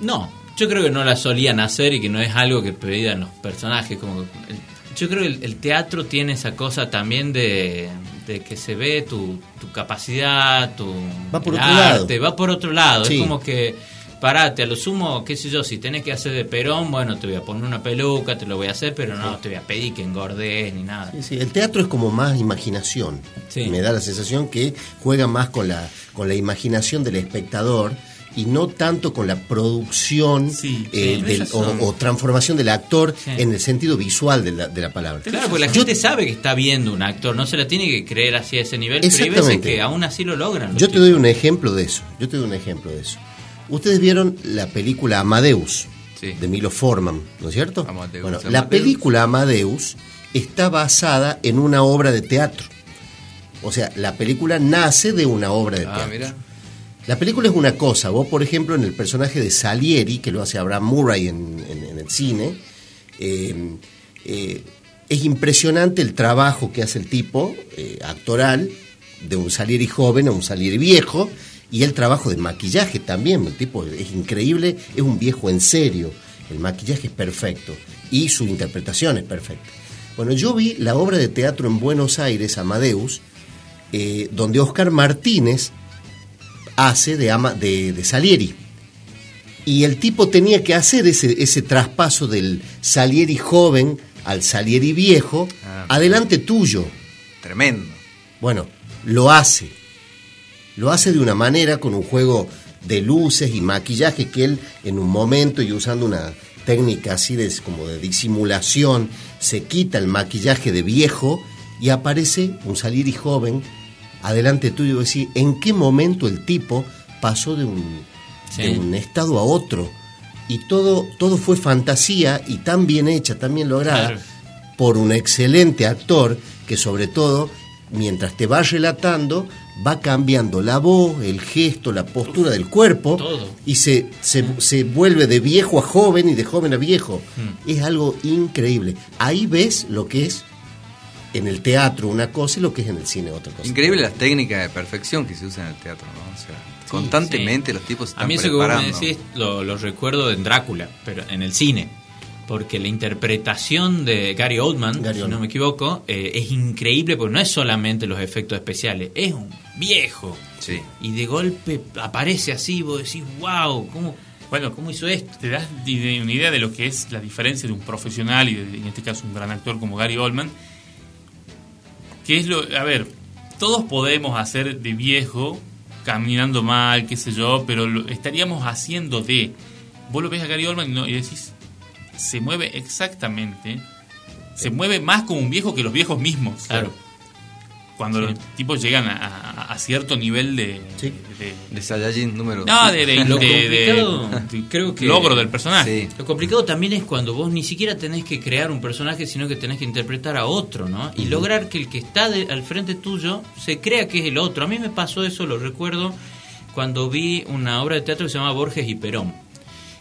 No, yo creo que no la solían hacer y que no es algo que pedían los personajes. Como que- el- yo creo que el, el teatro tiene esa cosa también de, de que se ve tu, tu capacidad, tu Va por el otro lado. arte, va por otro lado. Sí. Es como que, parate, a lo sumo, qué sé yo, si tenés que hacer de Perón, bueno, te voy a poner una peluca, te lo voy a hacer, pero no te voy a pedir que engordes ni nada. Sí, sí, el teatro es como más imaginación. Me da la sensación que juega más con la, con la imaginación del espectador y no tanto con la producción Sí, eh, sí, del- tenés o, transformación del actor Sí. en el sentido visual de la, de la palabra. Claro, porque la Yo- gente sabe que está viendo un actor, no se la tiene que creer así a ese nivel, pero hay veces que aún así lo logran. Yo te doy un ejemplo de eso. Yo te doy un ejemplo de eso. Ustedes vieron la película Amadeus de Milo Forman, ¿no es cierto? Amadeus, bueno, Amadeus. la película Amadeus está basada en una obra de teatro. O sea, la película nace de una obra de Ah, teatro. mira. La película es una cosa. Vos, por ejemplo, en el personaje de Salieri, que lo hace Abraham Murray en, el cine, eh, eh, es impresionante el trabajo que hace el tipo eh, actoral, de un Salieri joven a un Salieri viejo, y el trabajo de maquillaje también. El tipo es increíble, es un viejo en serio. El maquillaje es perfecto y su interpretación es perfecta. Bueno, yo vi la obra de teatro en Buenos Aires, Amadeus, donde Oscar Martínez hace de, ama, de, de Salieri. Y el tipo tenía que hacer ese, ese traspaso del Salieri joven al Salieri viejo, Ah. adelante tuyo. Tremendo. Bueno, lo hace. Lo hace de una manera con un juego de luces y maquillaje que él en un momento y usando una técnica así de, como de disimulación se quita el maquillaje de viejo y aparece un Salieri joven adelante tuyo y decir en qué momento el tipo pasó de un, Sí. de un estado a otro y todo todo fue fantasía y tan bien hecha, tan bien lograda Claro. por un excelente actor que sobre todo mientras te va relatando va cambiando la voz, el gesto, la postura del cuerpo todo. y se, se, se vuelve de viejo a joven y de joven a viejo. Es algo increíble. Ahí ves lo que es en el teatro una cosa y lo que es en el cine otra cosa. Increíble las técnicas de perfección que se usan en el teatro, ¿no? O sea, constantemente los tipos se A están mí eso que vos me preparando. decís lo, lo recuerdo en Drácula, pero en el cine. Porque la interpretación de Gary Oldman, Gary si no me equivoco, eh, es increíble porque no es solamente los efectos especiales, es un viejo. Sí. Y de golpe aparece así, vos decís, wow, ¿cómo, Bueno, cómo hizo esto? te das una idea de lo que es la diferencia de un profesional y de- en este caso un gran actor como Gary Oldman. Que es lo. A ver, todos podemos hacer de viejo, caminando mal, qué sé yo, pero lo estaríamos haciendo de. Vos lo ves a Gary Oldman y, no- y decís, se mueve exactamente. Se mueve más como un viejo que los viejos mismos. Claro. Cuando Sí. los tipos llegan a, a- a cierto nivel de. Sí. de- De Saiyajin número. no, de, de- Lo de- de- complicado, creo que- logro del personaje. Sí. Lo complicado también es cuando vos ni siquiera tenés que crear un personaje, sino que tenés que interpretar a otro, ¿no? Y lograr que el que está de- al frente tuyo se crea que es el otro. A mí me pasó eso, lo recuerdo, cuando vi una obra de teatro que se llama Borges y Perón,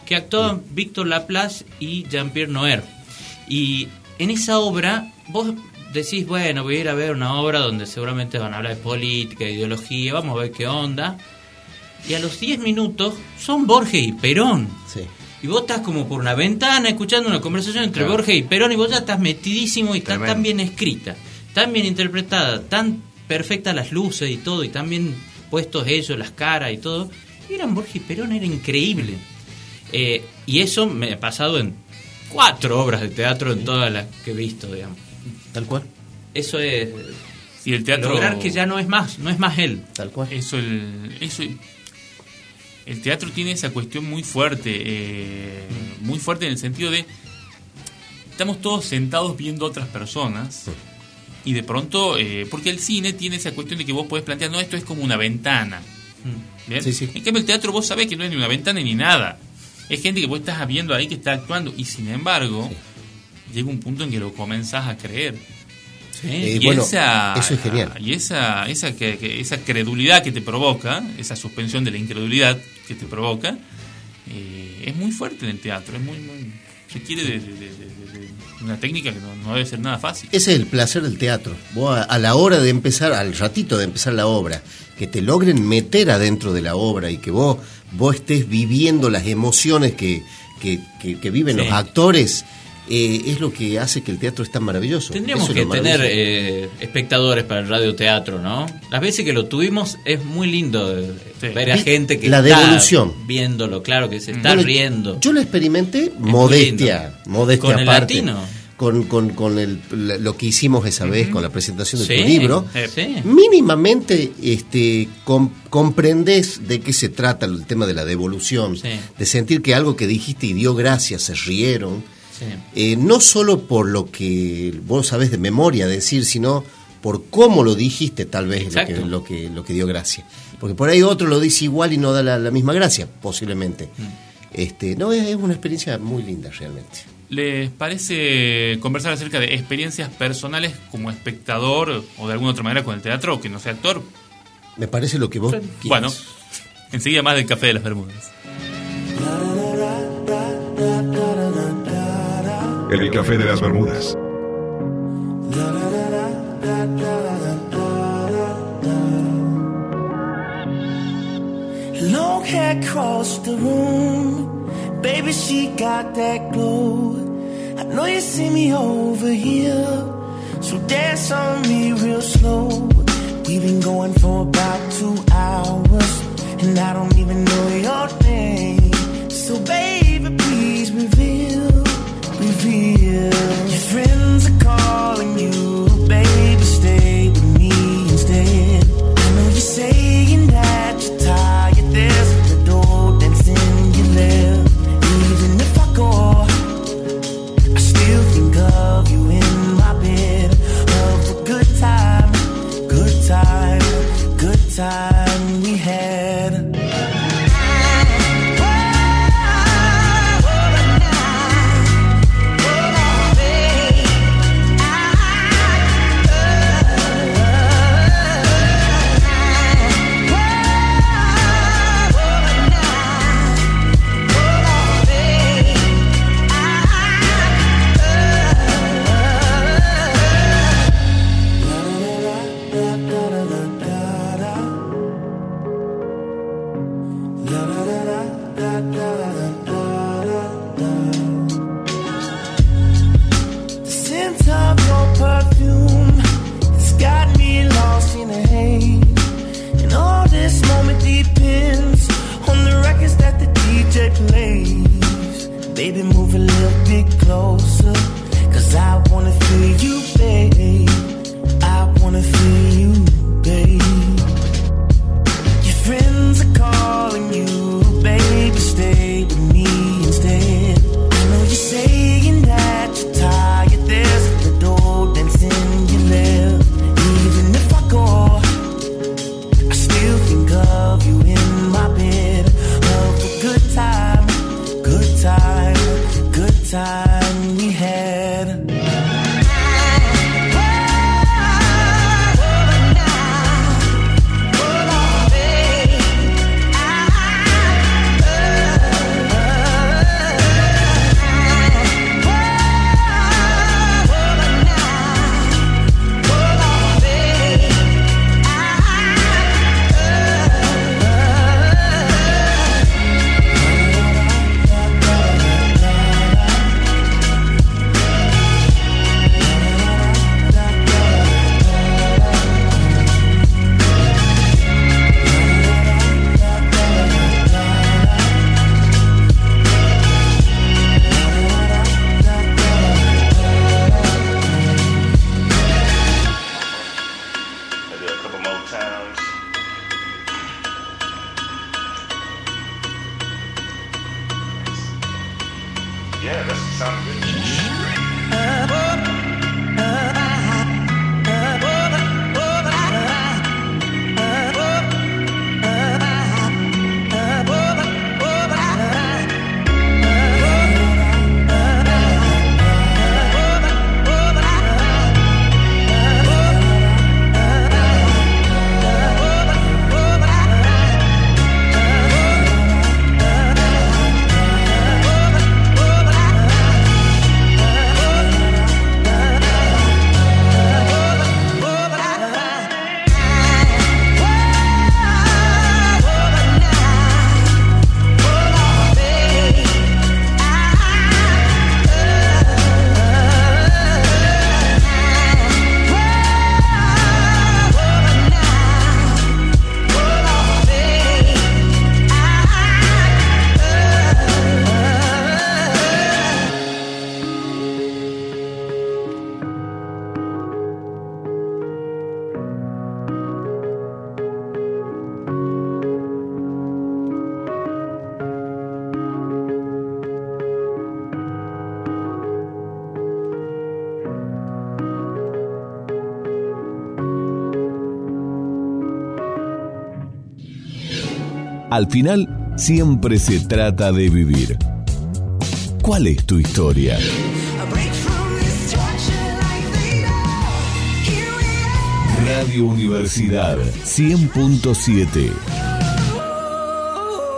que actuaban Víctor Laplace y Jean-Pierre Noer. Y en esa obra, vos decís, bueno, voy a ir a ver una obra donde seguramente van a hablar de política, de ideología, vamos a ver qué onda. Y a los 10 minutos son Borges y Perón. Sí. Y vos estás como por una ventana escuchando una conversación entre Claro. Borges y Perón y vos ya estás metidísimo y está Tremendo. tan bien escrita, tan bien interpretada, tan perfectas las luces y todo, y tan bien puestos ellos, las caras y todo. Y eran Borges y Perón, era increíble. Eh, y eso me ha pasado en cuatro obras de teatro en todas las que he visto, digamos. Tal cual, Eso es Y el teatro. lograr que ya no es más, no es más él. tal cual. Eso, el, eso, el teatro tiene esa cuestión muy fuerte, eh, muy fuerte en el sentido de estamos todos sentados viendo otras personas y de pronto, eh, porque el cine tiene esa cuestión de que vos podés plantear, no, esto es como una ventana. ¿bien? Sí, sí. En cambio el teatro vos sabés que no es ni una ventana ni nada. Es gente que vos estás viendo ahí que está actuando y sin embargo llega un punto en que lo comenzás a creer. Eh, y bueno, esa, eso es genial. Y esa, esa, que, que- esa credulidad que te provoca, esa suspensión de la incredulidad que te provoca, eh, es muy fuerte en el teatro. Es muy, muy requiere de, de- de- de- de una técnica que no, no debe ser nada fácil. Ese es el placer del teatro. Vos a, a la hora de empezar, al ratito de empezar la obra, que te logren meter adentro de la obra y que vos, vos estés viviendo las emociones que, que, que- que viven Sí. los actores, eh, es lo que hace que el teatro es tan maravilloso. Tendríamos Eso que tener eh, espectadores para el radioteatro, ¿no? Las veces que lo tuvimos es muy lindo eh, Sí. ver a gente que la está devolución. viéndolo, claro, que se está Bueno, riendo. Yo lo experimenté modestia, modestia Con el aparte. latino. Con, con, con el- lo que hicimos esa vez con la presentación de Sí, tu libro. eh, sí. Mínimamente este, com- comprendes de qué se trata el tema de la devolución, Sí. de sentir que algo que dijiste y dio gracias, se rieron, Sí. eh, no solo por lo que vos sabés de memoria decir, sino por cómo lo dijiste tal vez lo que, lo, que, lo que dio gracia. Porque por ahí otro lo dice igual y no da la, la misma gracia, posiblemente. Mm. Este, no, es, es una experiencia muy linda realmente. ¿Les parece conversar acerca de experiencias personales como espectador o de alguna otra manera con el teatro, que no sea actor? Me parece lo que vos quieras. Bueno, enseguida más del Café de las Bermudas. El café de las Bermudas. Long hair across the room. Baby, she got that glow. I know you see me over here. So dance on me real slow. We've been going for about two hours. And I don't even know your you. Al final, siempre se trata de vivir. ¿Cuál es tu historia? Radio Universidad 100.7.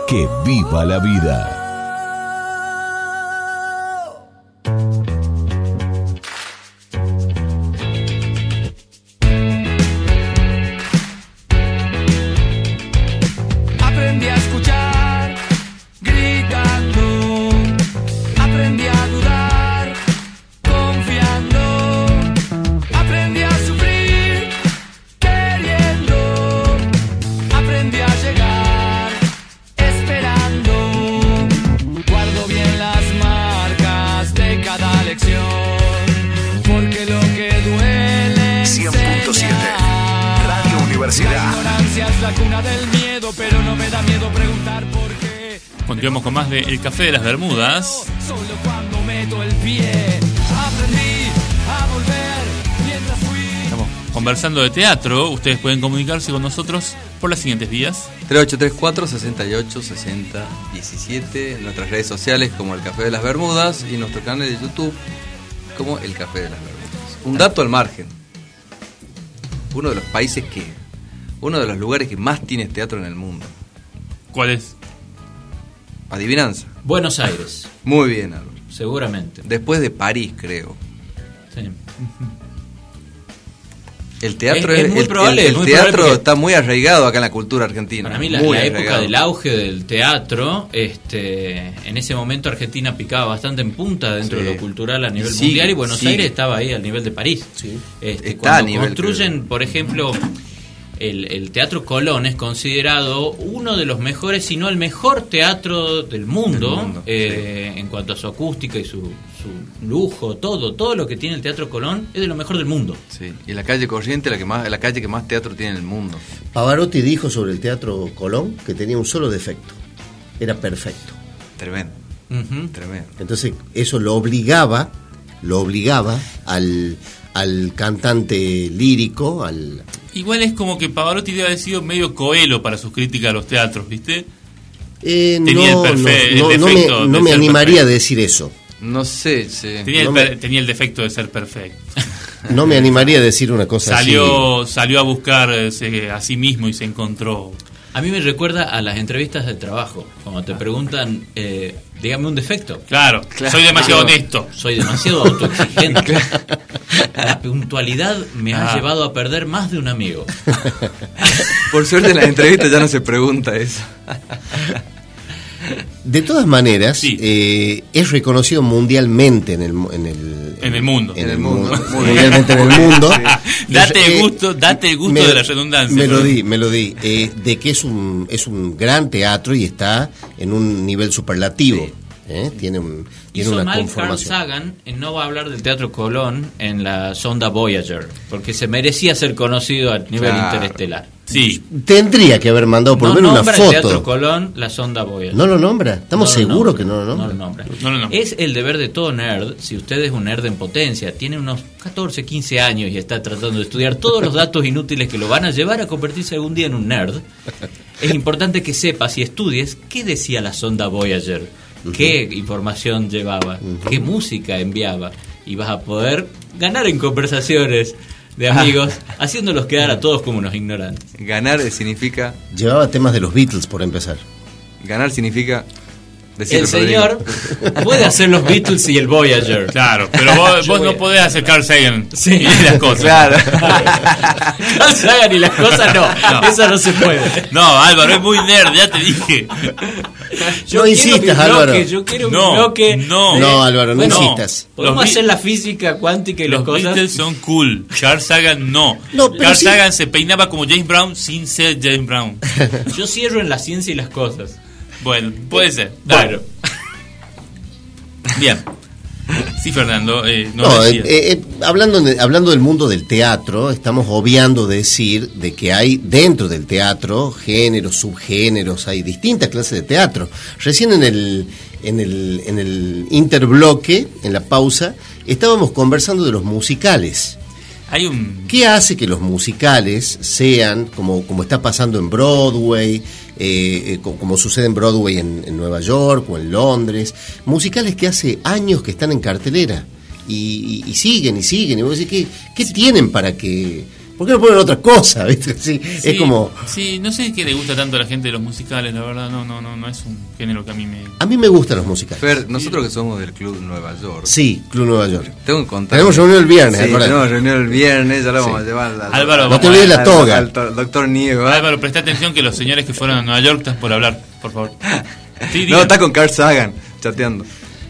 Que viva la vida. De las Bermudas. Solo cuando meto el pie, aprendí a volver mientras fui. Estamos conversando de teatro. Ustedes pueden comunicarse con nosotros por las siguientes vías. 3834 68 60 17 nuestras redes sociales como el Café de las Bermudas y nuestro canal de YouTube como el Café de las Bermudas. Un dato al margen. Uno de los países que uno de los lugares que más tiene teatro en el mundo. ¿Cuál es? Adivinanza. Buenos Aires, Muy bien, Álvaro. seguramente. Después de París, creo. Sí. El teatro Es- es muy el- probable, el, muy teatro probable está muy arraigado acá en la cultura argentina. Para mí la, época del auge del teatro, este, en ese momento Argentina picaba bastante en punta dentro Sí. de lo cultural a nivel sigue, mundial y Buenos sigue. Aires estaba ahí al nivel de París. Este, Está cuando a nivel, construyen, por ejemplo, el, el Teatro Colón es considerado uno de los mejores, si no el mejor teatro del mundo, Del mundo, eh, en cuanto a su acústica y su, su lujo, todo, todo lo que tiene el Teatro Colón es de lo mejor del mundo. Sí, y la calle Corriente la que más la calle que más teatro tiene en el mundo. Pavarotti dijo sobre el Teatro Colón que tenía un solo defecto. Era perfecto. Tremendo, tremendo. Entonces eso lo obligaba, lo obligaba al, al cantante lírico, al... Igual es como que Pavarotti debe haber sido medio coelo para sus críticas a los teatros, ¿viste? Eh, Tenía no, el no, me, no animaría perfecto. a decir eso. No sé, sí. Tenía, No el, me- per- tenía el defecto de ser perfecto. No me animaría a decir una cosa así. salió, salió a buscarse a sí mismo y se encontró. A mí me recuerda a las entrevistas de trabajo, cuando te preguntan, eh, dígame un defecto. Claro, soy demasiado honesto. Soy demasiado autoexigente. La puntualidad me ha Ah. llevado a perder más de un amigo. Por suerte en las entrevistas ya no se pregunta eso. De todas maneras, Sí. eh, es reconocido mundialmente en el, mu- en el, En el mundo. en En el el mundo. mundialmente en el mundo. Date Eh, gusto, date el gusto me- de la redundancia. Me lo di, me lo di. eh, de que es un, es un gran teatro y está en un nivel superlativo. eh, Tiene, un, tiene una mal Carl conformación. Sagan en no hablar del Teatro Colón en la sonda Voyager, porque se merecía ser conocido a nivel Claro. interestelar. Sí. Tendría que haber mandado por lo no menos una nombra el Teatro foto. Colón la sonda Voyager. ¿No lo nombra? ¿Estamos No seguros nombra, que no lo nombra? No lo nombra. No lo nombra. Es el deber de todo nerd, si usted es un nerd en potencia, tiene unos 14, 15 años y está tratando de estudiar todos los datos inútiles que lo van a llevar a convertirse algún día en un nerd, es importante que sepas y estudies qué decía la sonda Voyager, qué información llevaba, qué música enviaba, y vas a poder ganar en conversaciones de amigos, haciéndolos quedar a todos como unos ignorantes. Ganar significa. Llevaba temas de los Beatles, por empezar. Ganar significa. El señor Rodrigo. puede hacer los Beatles y el Voyager. Claro, pero vos, vos no podés hacer Carl Sagan Sí. y las cosas. Claro. Carl Sagan y las cosas no, No. eso no se puede. No, Álvaro, es muy nerd, ya te dije. Yo No insistas, bloque, Álvaro. Yo quiero No, mi bloque. no. No, Álvaro, no Bueno, insistas. Podemos Los hacer la física cuántica y las Los cosas. Beatles son cool. Carl Sagan no. No, pero Carl sí. Sagan se peinaba como James Brown sin ser James Brown. Yo cierro en la ciencia y las cosas. Bueno, puede ser. Bueno, Bien. Sí, Fernando, eh, no, eh, eh, hablando, de- hablando del mundo del teatro, estamos obviando decir de que hay dentro del teatro géneros, subgéneros, hay distintas clases de teatro. Recién en el, en el, en el interbloque, en la pausa, estábamos conversando de los musicales. Hay un... ¿Qué hace que los musicales sean, como, como está pasando en Broadway, eh, eh, co- como, sucede en Broadway en, Nueva York o en Londres, musicales que hace años que están en cartelera y siguen y siguen? Y vos decís, ¿qué, qué tienen para que.? ¿Por qué no ponen otra cosa? ¿viste? Sí, es como. Sí, no sé qué le gusta tanto a la gente de los musicales, la verdad, no, no, no, no es un género que a mí me... A mí me gustan los musicales. Fer, nosotros que somos del Club Nueva York. Sí, Club Nueva York. Tengo que contar. Tenemos reunión el viernes, Sí, tenemos reunión el viernes, ya lo vamos Sí. a llevar al, al- Álvaro, No te olvides la al- toga. al to- doctor Niego. Álvaro, presta atención que los señores que fueron a Nueva York están por hablar, por favor. Sí, No, está con Carl Sagan chateando.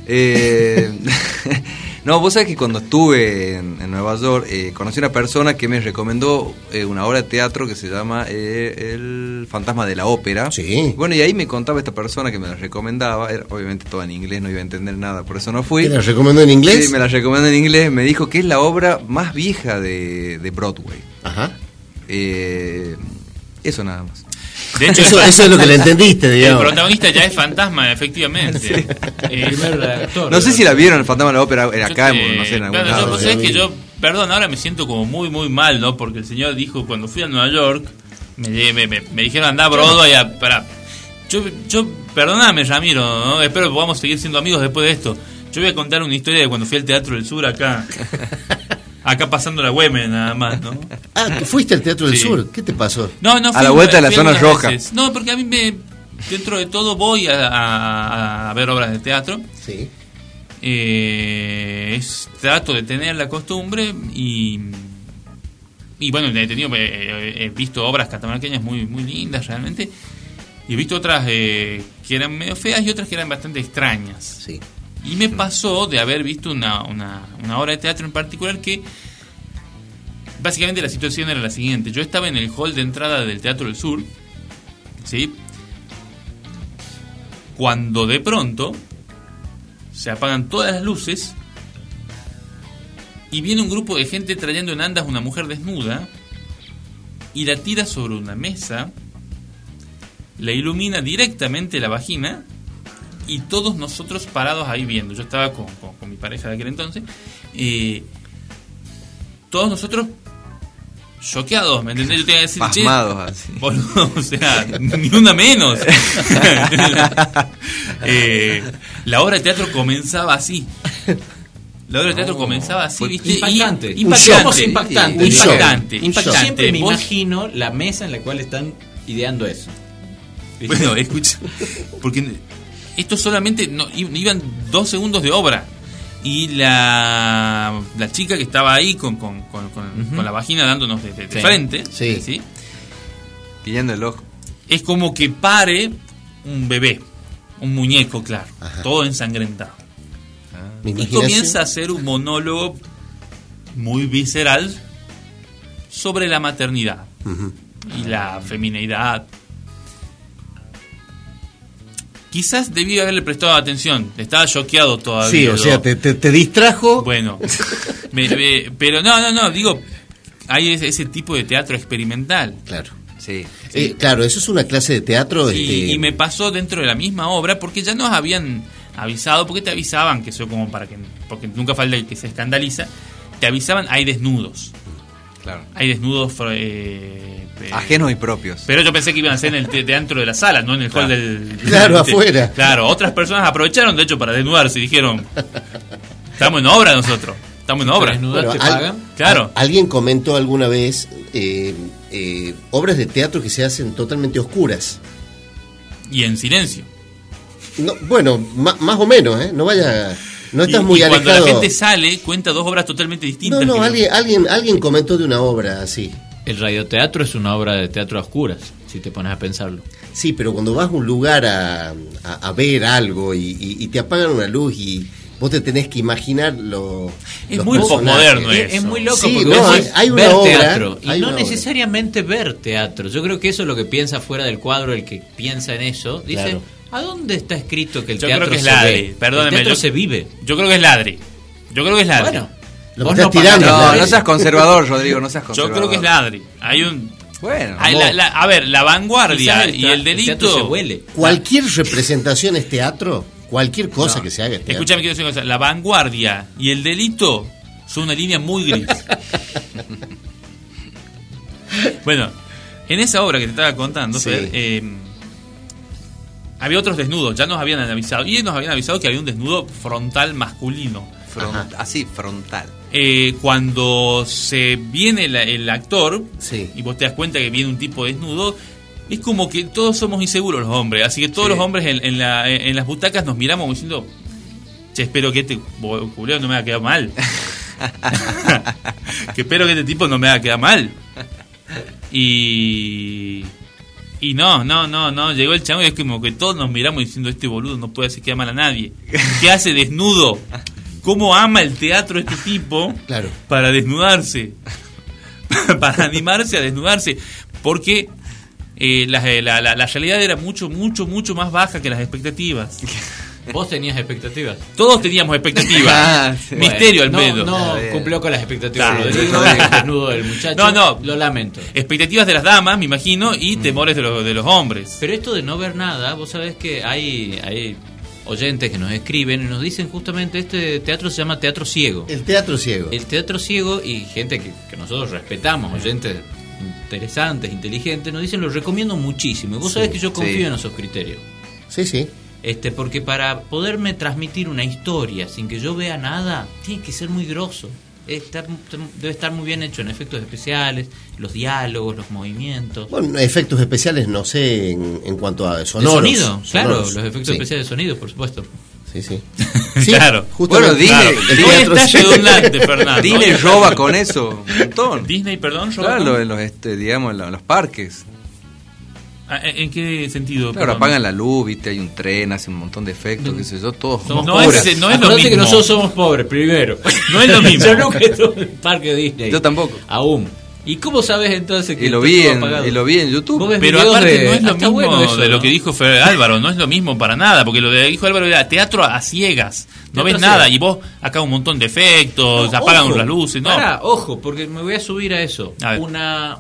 Eh, no, vos sabés que cuando estuve en, en Nueva York eh, conocí una persona que me recomendó eh, una obra de teatro que se llama eh, El Fantasma de la Ópera. Sí. Bueno, y ahí me contaba esta persona que me la recomendaba, era obviamente todo en inglés, no iba a entender nada, por eso no fui. ¿Te la recomendó en inglés? Sí, me la recomendó en inglés, me dijo que es la obra más vieja de, de Broadway. Ajá. Eh, eso nada más. De hecho, Eso, el- eso es lo que le entendiste, el digamos. protagonista ya es fantasma, efectivamente. Eh, primer actor. No sé si la vieron, el Fantasma de la Ópera, era acá, te- no sé, en algún claro, lado. yo, que yo, perdón, ahora me siento como muy, muy mal, ¿no? Porque el señor dijo, cuando fui a Nueva York, me, me, me- me dijeron andá a Broadway a, para... Yo, yo, perdóname, Ramiro, ¿no? Espero que podamos seguir siendo amigos después de esto. Yo voy a contar una historia de cuando fui al Teatro del Sur acá. Acá pasando la Güemes, nada más, ¿no? Ah, que fuiste al Teatro del Sí. Sur. ¿Qué te pasó? No, no A la vuelta de la zona roja. veces. No, porque a mí me, dentro de todo voy a, a- a ver obras de teatro. Sí. Eh, es- trato de tener la costumbre y y bueno he tenido eh, he visto obras catamarqueñas muy muy lindas realmente y he visto otras eh, que eran medio feas y otras que eran bastante extrañas Sí. Y me pasó de haber visto una, una, una obra de teatro en particular que básicamente la situación era la siguiente yo estaba en el hall de entrada del Teatro del Sur ¿sí? cuando de pronto se apagan todas las luces y viene un grupo de gente trayendo en andas una mujer desnuda y la tira sobre una mesa, la ilumina directamente la vagina y todos nosotros parados ahí viendo. Yo estaba con, con- con mi pareja de aquel entonces. eh, todos nosotros choqueados, ¿me entendés? Yo tenía que decir, "Che, Pasmados así. Boludo, o sea, ni una menos. Eh, la obra de teatro comenzaba así. La obra de teatro comenzaba así, ¿viste? Y- Impactante. impactante. Show. Impactante. Impactante. Yo siempre me Vos- imagino la mesa en la cual están ideando eso. ¿Viste? Bueno, escucha. Porque esto solamente no, iban dos segundos de obra. Y la, la chica que estaba ahí con, con, con- con- con la vagina dándonos de, de- de Sí. frente, Sí. Guiñando el ojo. es como que pare un bebé, un muñeco, claro, todo ensangrentado. Mi Y comienza a hacer un monólogo muy visceral sobre la maternidad y la feminidad. Quizás debí haberle prestado atención, estaba choqueado todavía. Sí, o sea, te, te- te distrajo. Bueno, me- me- pero no, no, no, digo, hay ese, ese tipo de teatro experimental. Claro. Sí. Eh, claro, eso es una clase de teatro. Y, este, y me pasó dentro de la misma obra porque ya nos habían avisado, porque te avisaban, que eso como para que, porque nunca falta el que se escandaliza, te avisaban, hay desnudos. Claro. Hay desnudos eh, eh, Ajenos y propios. Pero yo pensé que iban a ser en el te- teatro de la sala, no en el hall Claro. del... Claro, del- afuera. Claro, otras personas aprovecharon, de hecho, para desnudarse y dijeron, estamos en obra nosotros, estamos en obra. Bueno, al- Claro. alguien comentó alguna vez eh, eh, obras de teatro que se hacen totalmente oscuras. Y en silencio. No, bueno, más o menos, ¿eh? No vaya. No estás Y- muy y cuando alejado. la gente sale, cuenta dos obras totalmente distintas. No, no, alguien, alguien, alguien comentó de una obra así. El radioteatro es una obra de teatro a oscuras, si te pones a pensarlo. Sí, pero cuando vas a un lugar a, a- a ver algo y, y- y te apagan una luz y vos te tenés que imaginar lo. Es los muy posmoderno Es, eso. es muy loco Sí, porque no, hay- decís hay una ver obra, teatro y no obra. necesariamente ver teatro. Yo creo que eso es lo que piensa fuera del cuadro el que piensa en eso. Dice, Claro. ¿a dónde está escrito que el Yo teatro creo que es se ladri, ve? perdóneme. El teatro yo- se vive. Yo creo que es ladri. Yo creo que es ladri. Bueno, Lo vos que estás pagás tirando, No, no seas conservador, Rodrigo, no seas Yo conservador. creo que es ladri. Hay un... Bueno, hay la- la- a ver, la vanguardia y el se delito... huele. Cualquier representación es teatro, cualquier cosa que se haga es teatro. Escúchame, quiero decir una cosa. La vanguardia y el delito son una línea muy gris. bueno, en esa obra que te estaba contando, Sí. Fer, eh, había otros desnudos. Ya nos habían avisado. Y nos habían avisado que había un desnudo frontal masculino. Front- así, frontal. Eh, cuando se viene la- el actor Sí. y vos te das cuenta que viene un tipo desnudo, es como que todos somos inseguros los hombres. Así que todos Sí. los hombres en, en la- en las butacas nos miramos diciendo, che, espero que este culeo no me haga quedar mal. que espero que este tipo no me haga quedar mal. Y... Y no, no, no, no, llegó el chango y es como que todos nos miramos diciendo, este boludo no puede hacer quedar mal a nadie. ¿Qué hace desnudo? ¿Cómo ama el teatro este tipo? Claro. para desnudarse, para animarse a desnudarse, porque eh, la, la- la- la realidad era mucho, mucho, mucho más baja que las expectativas. Vos tenías expectativas. Todos teníamos expectativas. Ah, sí. Misterio al pedo. No, no cumplió con las expectativas. Claro. Rodrigo, el desnudo del muchacho. No, no. Lo lamento. Expectativas de las damas, me imagino, y temores de, los de los hombres. Pero esto de no ver nada, vos sabés que hay, hay oyentes que nos escriben y nos dicen justamente este teatro se llama teatro ciego. El teatro ciego. El teatro ciego y gente que, que nosotros respetamos, oyentes interesantes, inteligentes, nos dicen lo recomiendo muchísimo. Y vos Sí, sabés que yo confío sí. en esos criterios. Sí, sí. Este, porque para poderme transmitir una historia sin que yo vea nada, tiene que ser muy grosso. Está- debe estar muy bien hecho en efectos especiales, los diálogos, los movimientos. Bueno, efectos especiales no sé en, en cuanto a De sonoros. sonido, claro, los efectos Sí, especiales de sonido, por supuesto. Sí, sí. Claro. justamente. Bueno, Disney- el Hoy teatro está redundante, Fernando. Disney roba con eso un montón. Disney, perdón, roba Claro, con- en los, este, digamos, en los parques. Ah, ¿En qué sentido? Claro, Perdón. apagan la luz, viste, hay un tren, hace un montón de efectos, qué sé yo, todos No, oscuras. es, no es lo mismo. que nosotros somos pobres, primero. No es lo mismo. Yo nunca estuve en el parque Disney. Yo tampoco. Aún. ¿Y cómo sabes entonces que Y lo vi en, apagado? y lo vi en YouTube. Pero aparte de- no es lo Ah, mismo bueno eso, de lo ¿no? que dijo Fer Álvaro, no es lo mismo para nada, porque lo que dijo Álvaro era teatro a ciegas, no Teatro ves nada, y vos acá un montón de efectos, No, apagan ojo, las luces, no. Pará, ojo, porque me voy a subir a eso. A. Una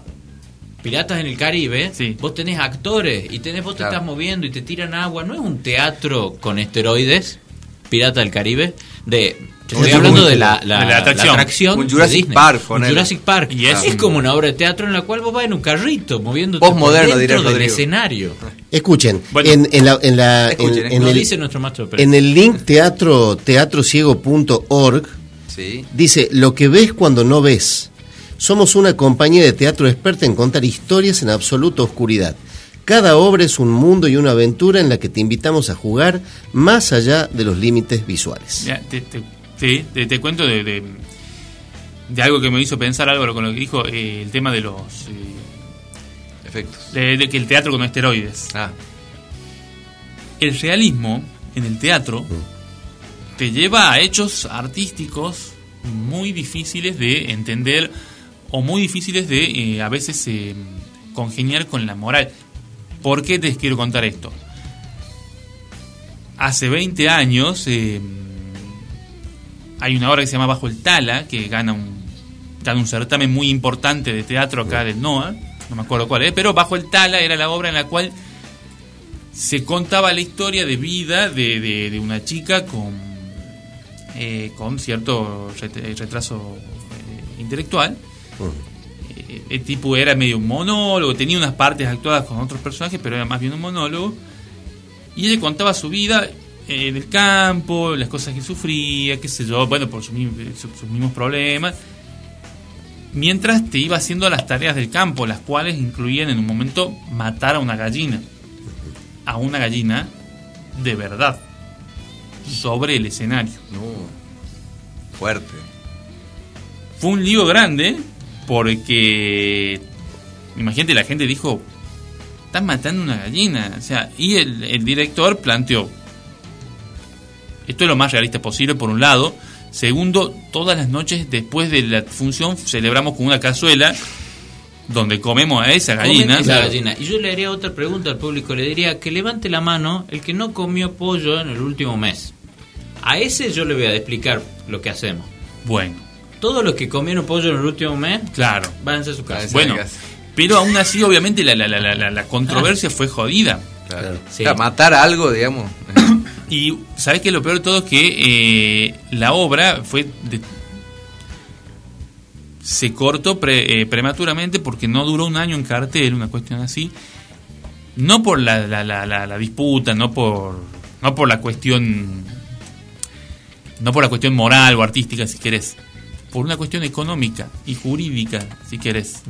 Piratas en el Caribe, Sí. vos tenés actores y tenés vos te Claro. estás moviendo y te tiran agua, no es un teatro con esteroides, Pirata del Caribe, de te estoy hablando de la, la- de la atracción. la atracción Un de Jurassic Disney. Park, Un. Jurassic Park. Y es- es como una obra de teatro en la cual vos vas en un carrito moviéndote por dentro del Rodrigo. escenario. Escuchen, Bueno. en, en la, en, la- Escuchen, en- en Lo el, dice nuestro maestro Pérez. en el link teatro teatrociego.org Sí. dice lo que ves cuando no ves. Somos una compañía de teatro experta en contar historias en absoluta oscuridad. Cada obra es un mundo y una aventura en la que te invitamos a jugar más allá de los límites visuales. Ya, te, te- sí, te, te cuento de, de, de algo que me hizo pensar Álvaro con lo que dijo, eh, el tema de los... eh, Efectos. de, de que el teatro con esteroides. Ah, El realismo en el teatro te lleva a hechos artísticos muy difíciles de entender o muy difíciles de eh, a veces eh, congeniar con la moral. ¿Por qué te quiero contar esto? Hace 20 años eh, hay una obra que se llama Bajo el Tala, que gana un, gana un certamen muy importante de teatro acá del NOA. no me acuerdo cuál es, pero Bajo el Tala era la obra en la cual se contaba la historia de vida de, de- de una chica con, eh, con cierto ret- retraso eh, intelectual. Eh, el tipo era medio un monólogo, tenía unas partes actuadas con otros personajes, pero era más bien un monólogo. Y ella contaba su vida eh, en el campo, las cosas que sufría, qué sé yo, bueno, por sus, mi- sus- sus mismos problemas. Mientras te iba haciendo las tareas del campo, las cuales incluían en un momento matar a una gallina. A una gallina de verdad. Sobre el escenario. Fuerte. Fue un lío grande porque imagínate la gente dijo están matando una gallina o sea y el, el director planteó esto es lo más realista posible por un lado segundo todas las noches después de la función celebramos con una cazuela donde comemos a esa gallina Comen esa gallina. Y yo le haría otra pregunta al público. Le diría que levante la mano el que no comió pollo en el último mes. A ese yo le voy a explicar lo que hacemos. Bueno. Todos los que comieron pollo en el último mes, claro váyanse a su casa. bueno pero aún así obviamente la, la, la, la- la- la controversia fue jodida Claro. Claro, matar algo, digamos. Y sabes que lo peor de todo es que eh, la obra fue de- se cortó pre- eh, prematuramente porque no duró un año en cartel, una cuestión así. No por la, la- la- la- la disputa, no por no por la cuestión no por la cuestión moral o artística, si querés, por una cuestión económica y jurídica, si querés.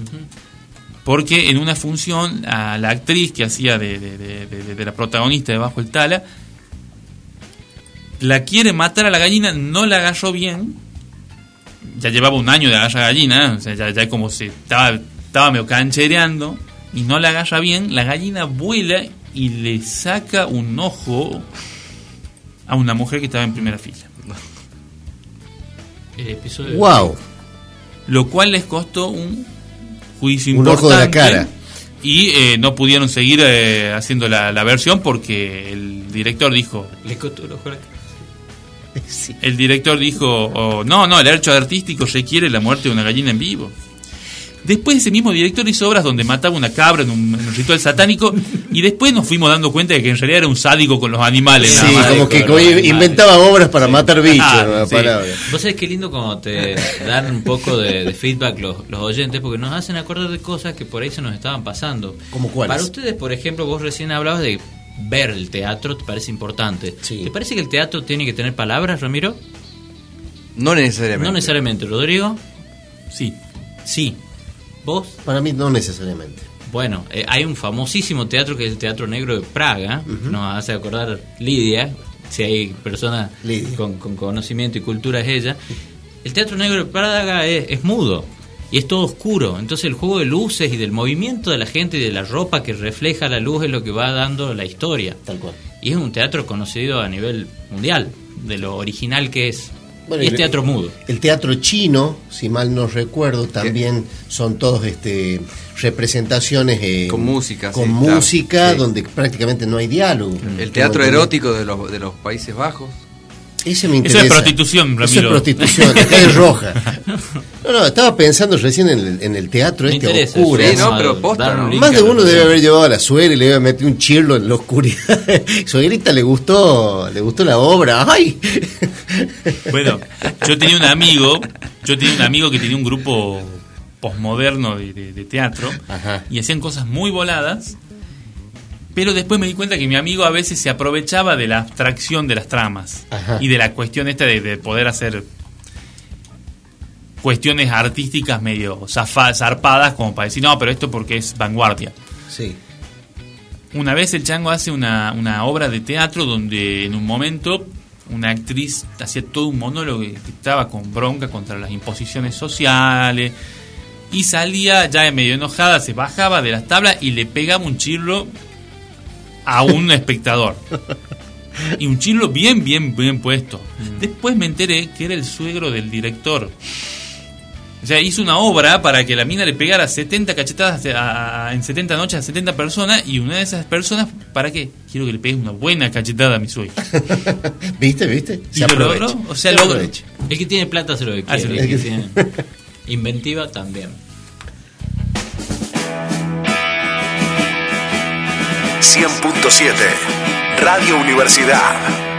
Porque en una función, a la actriz que hacía de, de- de- de- de la protagonista de Bajo el Tala, la quiere matar a la gallina, no la agarró bien. Ya llevaba un año de agarrar gallina, o sea, ya, ya como se estaba, estaba medio canchereando, y no la agarra bien, la gallina vuela y le saca un ojo a una mujer que estaba en primera fila. El episodio Wow. Lo cual les costó un juicio Un ojo de la importante. cara. Y eh, no pudieron seguir eh, haciendo la, la versión porque el director dijo. Le costó un ojo a la cara. El director dijo: oh, No, no, el derecho artístico requiere la muerte de una gallina en vivo. Después ese mismo director hizo obras donde mataba una cabra en un, en un ritual satánico y después nos fuimos dando cuenta de que en realidad era un sádico con los animales. Sí, nada más. como que como inventaba obras para matar bichos. Ah, sí. Vos sabés qué lindo cuando te dan un poco de, de feedback los, los oyentes, porque nos hacen acordar de cosas que por ahí se nos estaban pasando. ¿Cómo cuáles? Para ustedes, por ejemplo, vos recién hablabas de ver el teatro, ¿te parece importante? ¿Te parece que el teatro tiene que tener palabras, Ramiro? No necesariamente. No necesariamente. ¿Rodrigo? Sí. Sí. ¿Vos? Para mí no necesariamente. Bueno, eh, hay un famosísimo teatro que es el Teatro Negro de Praga, nos hace acordar Lidia, si hay persona con, con conocimiento y cultura es ella. El Teatro Negro de Praga es, es mudo y es todo oscuro, entonces el juego de luces y del movimiento de la gente y de la ropa que refleja la luz es lo que va dando la historia. Tal cual. Y es un teatro conocido a nivel mundial, de lo original que es. Bueno, y es el- teatro mudo. El teatro chino, si mal no recuerdo, también son todos este representaciones eh, Con música, con sí, claro, música sí. donde prácticamente no hay diálogo. El teatro erótico de los, de los Países Bajos. Ese me Eso interesa. es prostitución, Eso es Ramiro. prostitución, la calle roja. No, no, estaba pensando recién en el, en el teatro Me este interesa oscuro. eso, Sí, no, pero posta, ¿no? Más de uno debe haber llevado a la suegra y le debe meter un chirlo en la oscuridad. Suegrita le gustó, le gustó la obra. ¡Ay! Bueno, yo tenía un amigo, yo tenía un amigo que tenía un grupo posmoderno de, de- de teatro y hacían cosas muy voladas, pero después me di cuenta que mi amigo a veces se aprovechaba de la abstracción de las tramas Ajá. y de la cuestión esta de, de poder hacer cuestiones artísticas medio zarpadas como para decir, no, pero esto porque es vanguardia. Sí. Una vez el Chango hace una, una obra de teatro donde en un momento una actriz hacía todo un monólogo que estaba con bronca contra las imposiciones sociales y salía ya medio enojada, se bajaba de las tablas y le pegaba un chirlo a un espectador. Y un chirlo bien, bien, bien puesto. Después me enteré que era el suegro del director. O sea, hizo una obra para que la mina le pegara 70 cachetadas en 70 noches a 70 personas y una de esas personas, ¿para qué? Quiero que le pegues una buena cachetada a mi suegro. ¿Viste? ¿Viste? Se y lo logró. O sea, se logró. Aprovecha. El que tiene plata se lo que. Ah, se lo que tiene inventiva también. ...100.7... Radio Universidad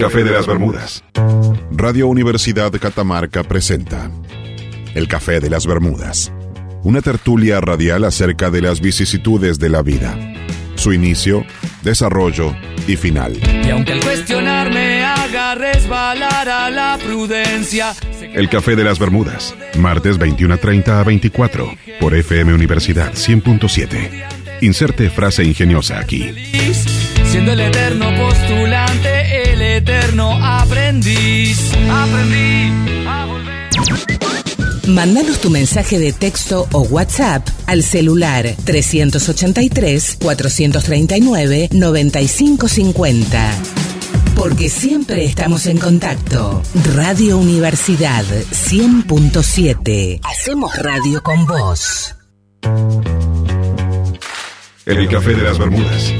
Café de las Bermudas. Radio Universidad Catamarca presenta El Café de las Bermudas. Una tertulia radial acerca de las vicisitudes de la vida. Su inicio, desarrollo y final. Y aunque el cuestionar me haga resbalar a la prudencia, El Café de las Bermudas. Martes 21.30 a 24. Por FM Universidad 100.7. Inserte frase ingeniosa aquí. siendo el eterno postulante, el eterno aprendiz. Aprendí a volver. Mándanos tu mensaje de texto o WhatsApp al celular 383-439-9550. Porque siempre estamos en contacto. Radio Universidad 100.7. Hacemos radio con vos. El Café de las Bermudas.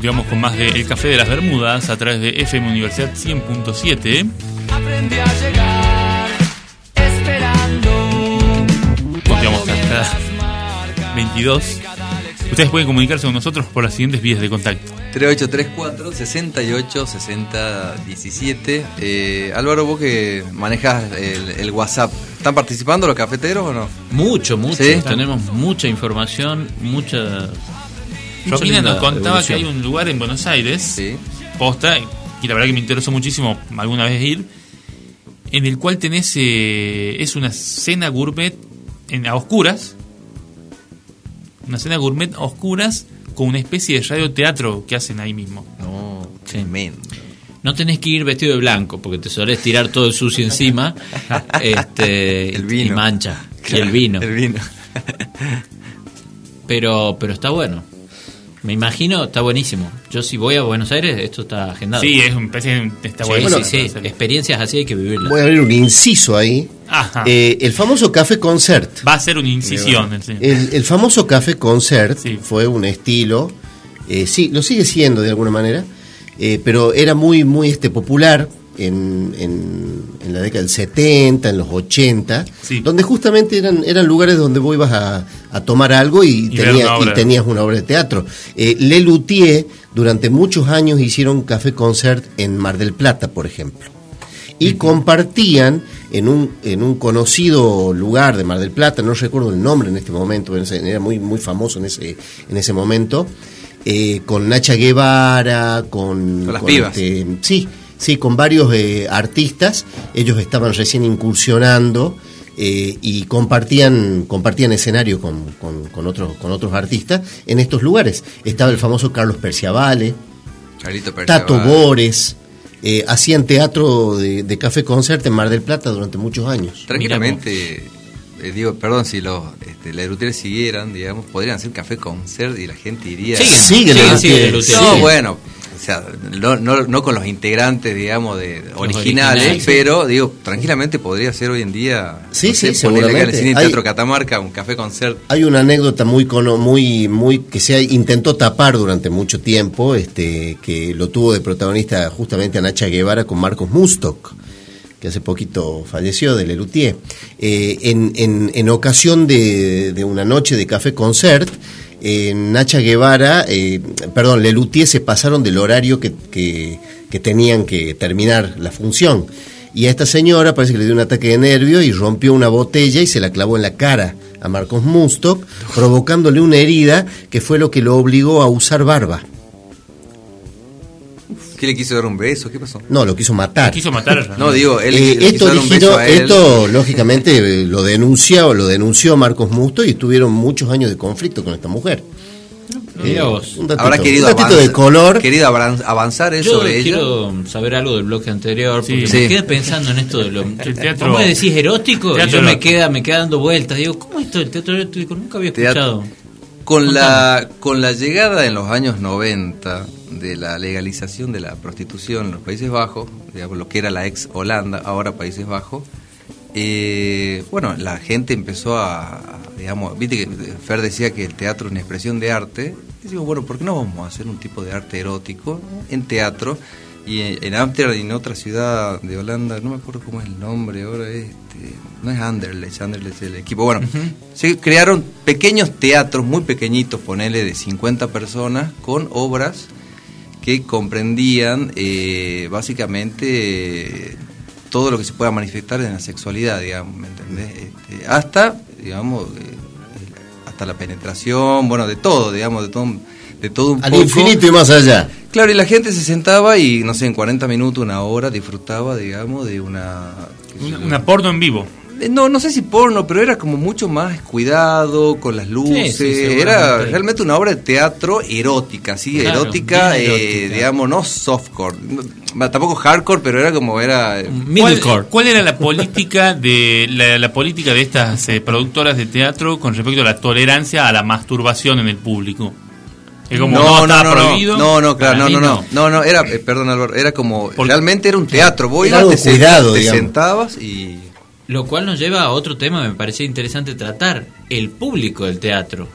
Continuamos con más de El Café de las Bermudas a través de FM Universidad 100.7. Aprendí a llegar esperando. Continuamos hasta 22. Ustedes pueden comunicarse con nosotros por las siguientes vías de contacto. 3834 68 60 17. Eh, Álvaro, vos que manejas el, el WhatsApp, ¿están participando los cafeteros o no? Mucho, mucho. ¿Sí? Tenemos mucha información, mucha. Linda nos contaba que hay un lugar en Buenos Aires, Sí. posta, y la verdad que me interesó muchísimo alguna vez ir, en el cual tenés, eh, es una cena gourmet en, a oscuras, una cena gourmet a oscuras con una especie de radioteatro que hacen ahí mismo. No, tremendo. No tenés que ir vestido de blanco porque te solés tirar todo el sucio encima este, El vino. y mancha. y el vino. El vino. Pero, pero está bueno. Me imagino, está buenísimo. Yo si voy a Buenos Aires, esto está agendado. Sí, es un está Sí, bueno. sí, sí. Experiencias así hay que vivirlas. Voy a abrir un inciso ahí. Ajá. Eh, el famoso café concert. Va a ser una incisión. sí. El, el famoso café concert Sí. fue un estilo, eh, sí, lo sigue siendo de alguna manera, eh, pero era muy, muy este, popular en, en- en la década del 70, en los 80, Sí. donde justamente eran, eran lugares donde vos ibas a, a tomar algo y, Y ver tenía- una y tenías una obra de teatro. Eh, Le Luthier durante muchos años hicieron café concert en Mar del Plata, por ejemplo y compartían en un, en un conocido lugar de Mar del Plata, no recuerdo el nombre en este momento, era muy, muy famoso en ese, en ese momento, eh, con Nacha Guevara, con... Con las pibas. este, sí, sí, con varios eh, artistas, ellos estaban recién incursionando eh, y compartían, compartían escenario con, con, con otros, con otros artistas en estos lugares. Estaba el famoso Carlos Perciavale, Carlito Tato. Bores, eh, hacían teatro de, de café concert en Mar del Plata durante muchos años. Tranquilamente, eh, digo, perdón, si los este, Lerutier siguieran, digamos, podrían hacer café concert y la gente iría. Siguen, Sigue siguen, siguen. Luthier. No, bueno, sea, no, no, no con los integrantes, digamos, de originales, originales, sí. pero digo, tranquilamente podría ser hoy en día. Sí, no sí, sé, ponerle acá en el seguramente. Cine Hay- Teatro Catamarca un café concert. Hay una anécdota muy cono- muy muy que se intentó tapar durante mucho tiempo, este que lo tuvo de protagonista justamente a Nacha Guevara con Marcos Mustok, que hace poquito falleció de Lelutier. Eh, en, en, en ocasión de, de una noche de café concert, eh, Nacha Guevara, eh, perdón, Lelutier se pasaron del horario que, que, que tenían que terminar la función. Y a esta señora parece que le dio un ataque de nervio y rompió una botella y se la clavó en la cara a Marcos Mustok, provocándole una herida que fue lo que lo obligó a usar barba. ¿Qué le quiso dar un beso? ¿Qué pasó? No, lo quiso matar. Quiso matar. No, digo, él Eh, le esto quiso dar un beso originó, a él. esto lógicamente eh, lo denunció, lo denunció Marcos Musto y tuvieron muchos años de conflicto con esta mujer. Mirá vos. un datito, Habrá querido, un datito avanzar, de color. querido avan- avanzar eso sobre ella. quiero saber algo del bloque anterior, porque Sí. me Sí. quedé pensando en esto de lo. El teatro- ¿Cómo decís erótico? Teatro y yo me queda, me queda dando vueltas. Digo, ¿cómo es esto del teatro erótico? Nunca había Teatro. escuchado. Con la, con la llegada en los años 90 de la legalización de la prostitución en los Países Bajos, digamos, lo que era la ex Holanda, ahora Países Bajos, eh, bueno, la gente empezó a, digamos, viste que Fer decía que el teatro es una expresión de arte, y decimos, bueno, ¿por qué no vamos a hacer un tipo de arte erótico en teatro? Y en en Amsterdam y en otra ciudad de Holanda, no me acuerdo cómo es el nombre ahora, este, no es Anderlecht, Anderlecht es el equipo. Bueno, se crearon pequeños teatros, muy pequeñitos, ponele de 50 personas, con obras que comprendían eh, básicamente eh, todo lo que se pueda manifestar en la sexualidad, digamos, ¿me entendés? Este, hasta, digamos, eh, hasta la penetración, bueno, de todo, digamos, de todo, un- de todo un Al poco. infinito y más allá. Claro, y la gente se sentaba y, no sé, en 40 minutos, una hora, disfrutaba, digamos, de una... Una, una porno en vivo. Eh, No, no sé si porno, pero era como mucho más cuidado, con las luces. Sí, sí, seguramente. era realmente una obra de teatro erótica, sí, Claro, erótica, eh, digamos, no softcore. No, tampoco hardcore, pero era como era... ¿Cuál, cuál era la política de la, la política de estas eh, productoras de teatro con respecto a la tolerancia a la masturbación en el público? Es como no, estaba prohibido. No, no, claro, no, no, no, no, no, era, eh, perdón Álvaro, era como, Porque- realmente era un teatro, vos ibas, te, cuidado, te sentabas y... Lo cual nos lleva a otro tema que me parecía interesante tratar, el público del teatro.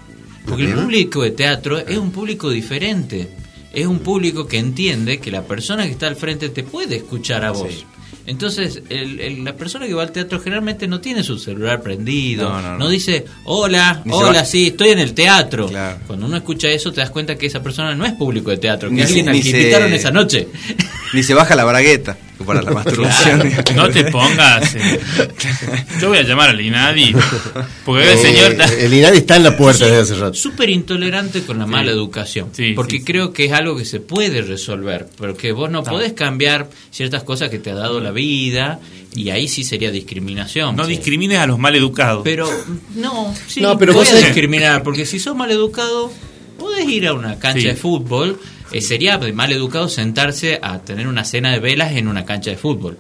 Porque el público de teatro es un público diferente. Es un público que entiende que la persona que está al frente te puede escuchar a vos. Sí. Entonces, el- el- la persona que va al teatro generalmente no tiene su celular prendido, No, no, no, no. dice, hola, Ni hola, sí, estoy en el teatro. Claro. Cuando uno escucha eso, te das cuenta que esa persona no es público de teatro, que Ni alguien se- al se- invitaron esa noche. Ni se baja la bragueta para la masturbación. No te pongas. eh, Yo voy a llamar al INADI. Porque el Eh, señor. el INADI está en la puerta desde hace rato. súper intolerante con la mala educación. Sí, porque sí, sí. creo que es algo que se puede resolver. Porque vos no podés cambiar ciertas cosas que te ha dado la vida. Y ahí sí sería discriminación. No Sí. discrimines a los mal educados. Pero no, sí, No, pero vos discriminar. Porque si sos mal educado, podés ir a una cancha Sí. de fútbol. Eh, sería mal educado sentarse a tener una cena de velas en una cancha de fútbol.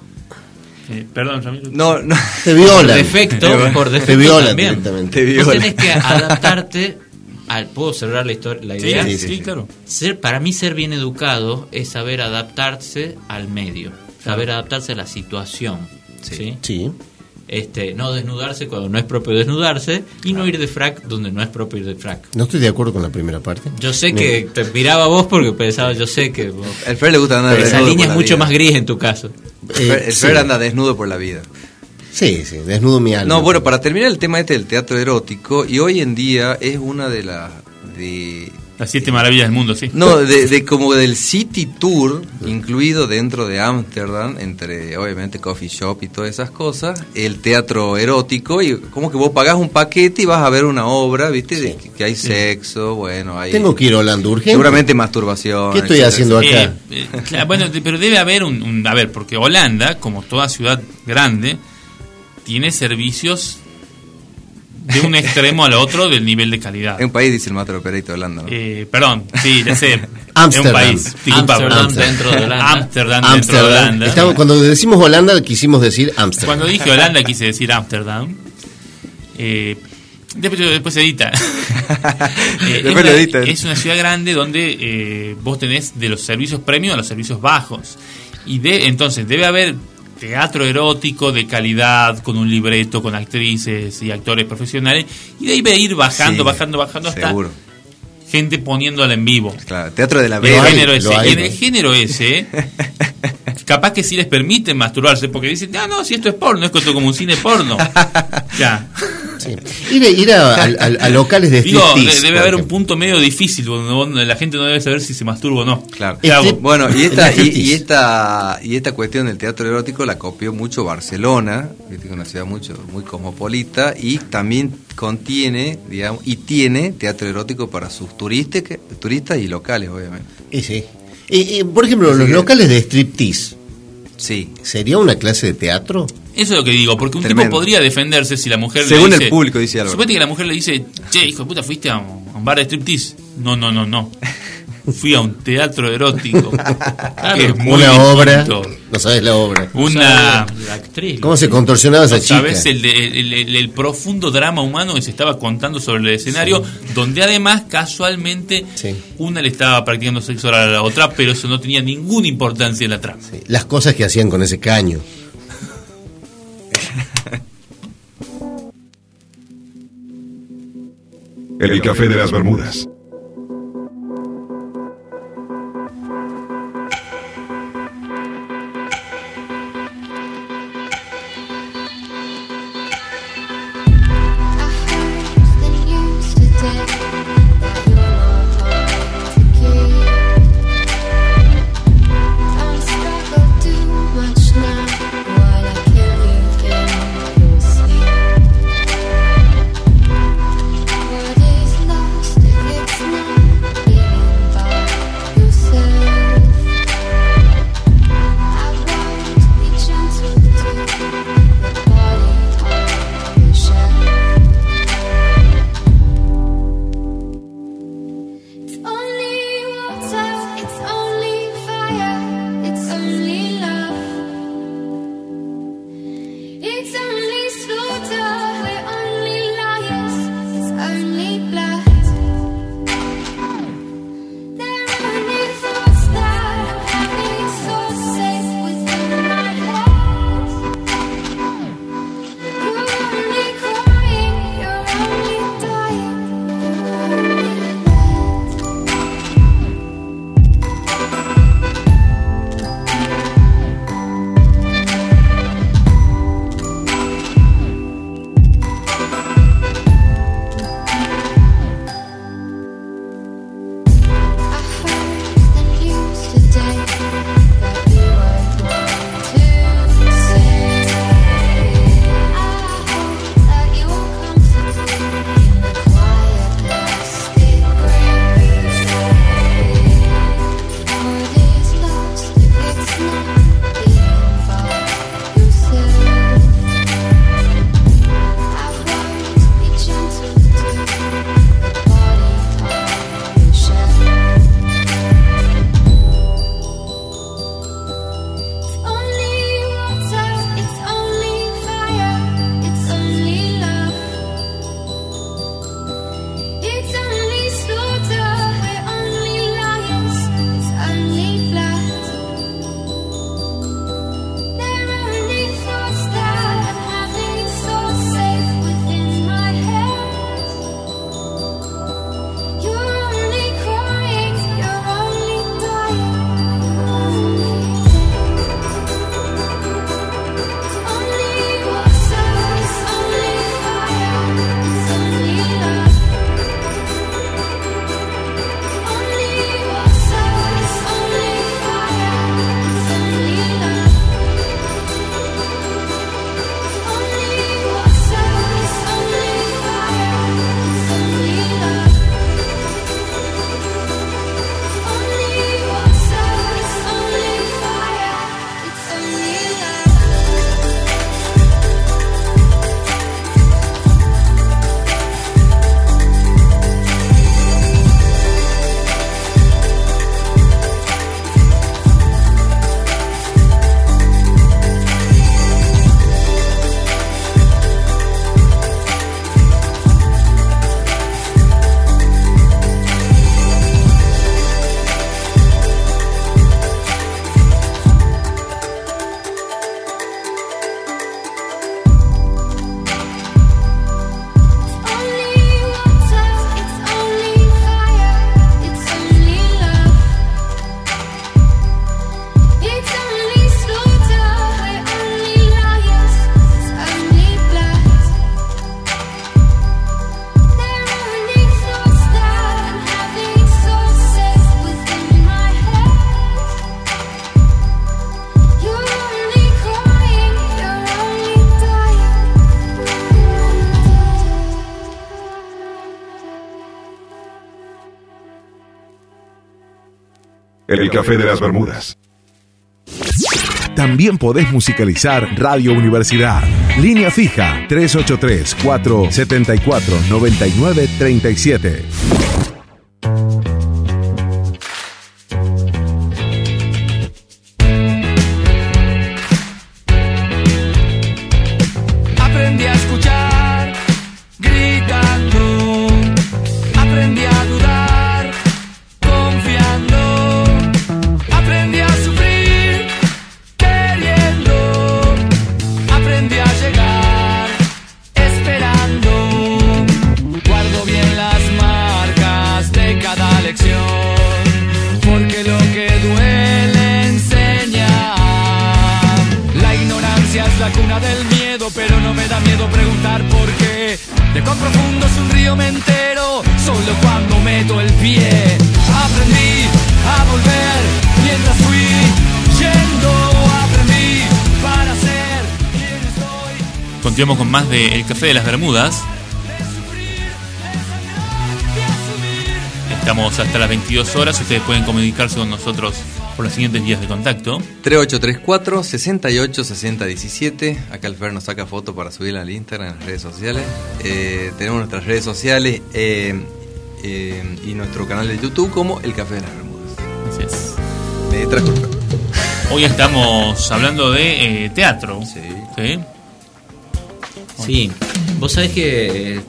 Eh, perdón, Ramiro. No, no. Te Por violan. defecto, por defecto Te violan también. directamente. Te Vos violan. tenés que adaptarte al... ¿Puedo cerrar la, historia, la Sí, idea? sí, sí, sí. claro. Ser, para mí ser bien educado es saber adaptarse al medio, saber adaptarse a la situación. ¿sí? Sí. Este, no desnudarse cuando no es propio desnudarse y no ir de frac donde no es propio ir de frac. No estoy de acuerdo con la primera parte. Yo sé que te miraba a vos porque pensaba, yo sé que vos- El Fer le gusta andar esa línea por es la mucho vida. más gris en tu caso. El Fer, Eh, el sí. Fer anda desnudo por la vida. Sí, sí, desnudo mi alma. No, bueno, para terminar el tema este del teatro erótico, y hoy en día es una de las... De, Las siete maravillas del mundo, sí. no, de, de como del City Tour, incluido dentro de Ámsterdam, entre obviamente coffee shop y todas esas cosas, el teatro erótico, y como que vos pagás un paquete y vas a ver una obra, ¿viste? De que, que hay sexo, bueno, hay... Tengo que ir a Holanda urgente. Seguramente masturbación. ¿Qué estoy etcétera, haciendo acá? Eh, eh, claro, bueno, de- pero debe haber un, un- A ver, porque Holanda, como toda ciudad grande, tiene servicios de un extremo al otro del nivel de calidad. Es un país, dice el Master Operator de Holanda, ¿no? Eh, perdón, sí, ya sé. es un país. Disculpa, Ámsterdam perdón. dentro de Holanda. Ámsterdam dentro de. Holanda. Estamos- cuando decimos Holanda, quisimos decir Ámsterdam. Cuando dije Holanda quise decir Ámsterdam. Eh, después, después se edita. Eh, es, Después una, lo edita. es una ciudad grande donde eh, vos tenés de los servicios premium a los servicios bajos. Y de, entonces debe haber teatro erótico de calidad, con un libreto, con actrices y actores profesionales. Y de ahí debe ir bajando, Sí, bajando, bajando hasta Seguro. gente poniéndola en vivo. Claro, teatro de la El género ese. y en el género ese, capaz que sí les permiten masturbarse, porque dicen, no, no, si esto es porno, es esto como un cine porno. ya. Sí. Ir, a- ir a, a- a- a locales de Digo, debe haber un punto medio difícil donde la gente no debe saber si se masturba o no. Claro. Bueno, y esta, y, esta, y esta cuestión del teatro erótico la copió mucho Barcelona, que es una ciudad mucho, muy cosmopolita, y también contiene, digamos, y tiene teatro erótico para sus turistas, que- turistas y locales, obviamente. Y sí. Y- y, por ejemplo, Así los que- locales de striptease, Sí. ¿sería una clase de teatro? Eso es lo que digo, porque un Tremendo. tipo podría defenderse si la mujer Según le el dice... público, dice Álvaro. Suponete que la mujer le dice, che, hijo de puta, fuiste a un, a un bar de striptease. No, no, no, no. Fui a un teatro erótico. Claro, que es muy una obra. No sabes la obra. Una... La actriz. ¿Cómo se contorsionaba esa No chica? sabes el, de- el- el- el profundo drama humano que se estaba contando sobre el escenario, donde además casualmente Sí. una le estaba practicando sexo a la otra, pero eso no tenía ninguna importancia en la trama. Sí, Las cosas que hacían con ese caño. El café de las Bermudas. El café de las Bermudas. También podés musicalizar Radio Universidad. Línea fija 383-474-9937. Continuamos con más de El Café de las Bermudas. Estamos hasta las 22 horas. Ustedes pueden comunicarse con nosotros por los siguientes vías de contacto. 3834 68 60 17. Acá el Fer nos saca foto para subirla al Instagram, en las redes sociales. Eh, tenemos nuestras redes sociales eh, eh, y nuestro canal de YouTube como El Café de las Bermudas. Así es. Me trajo el. Hoy estamos hablando de teatro. Sí. Sí, vos sabés que eh,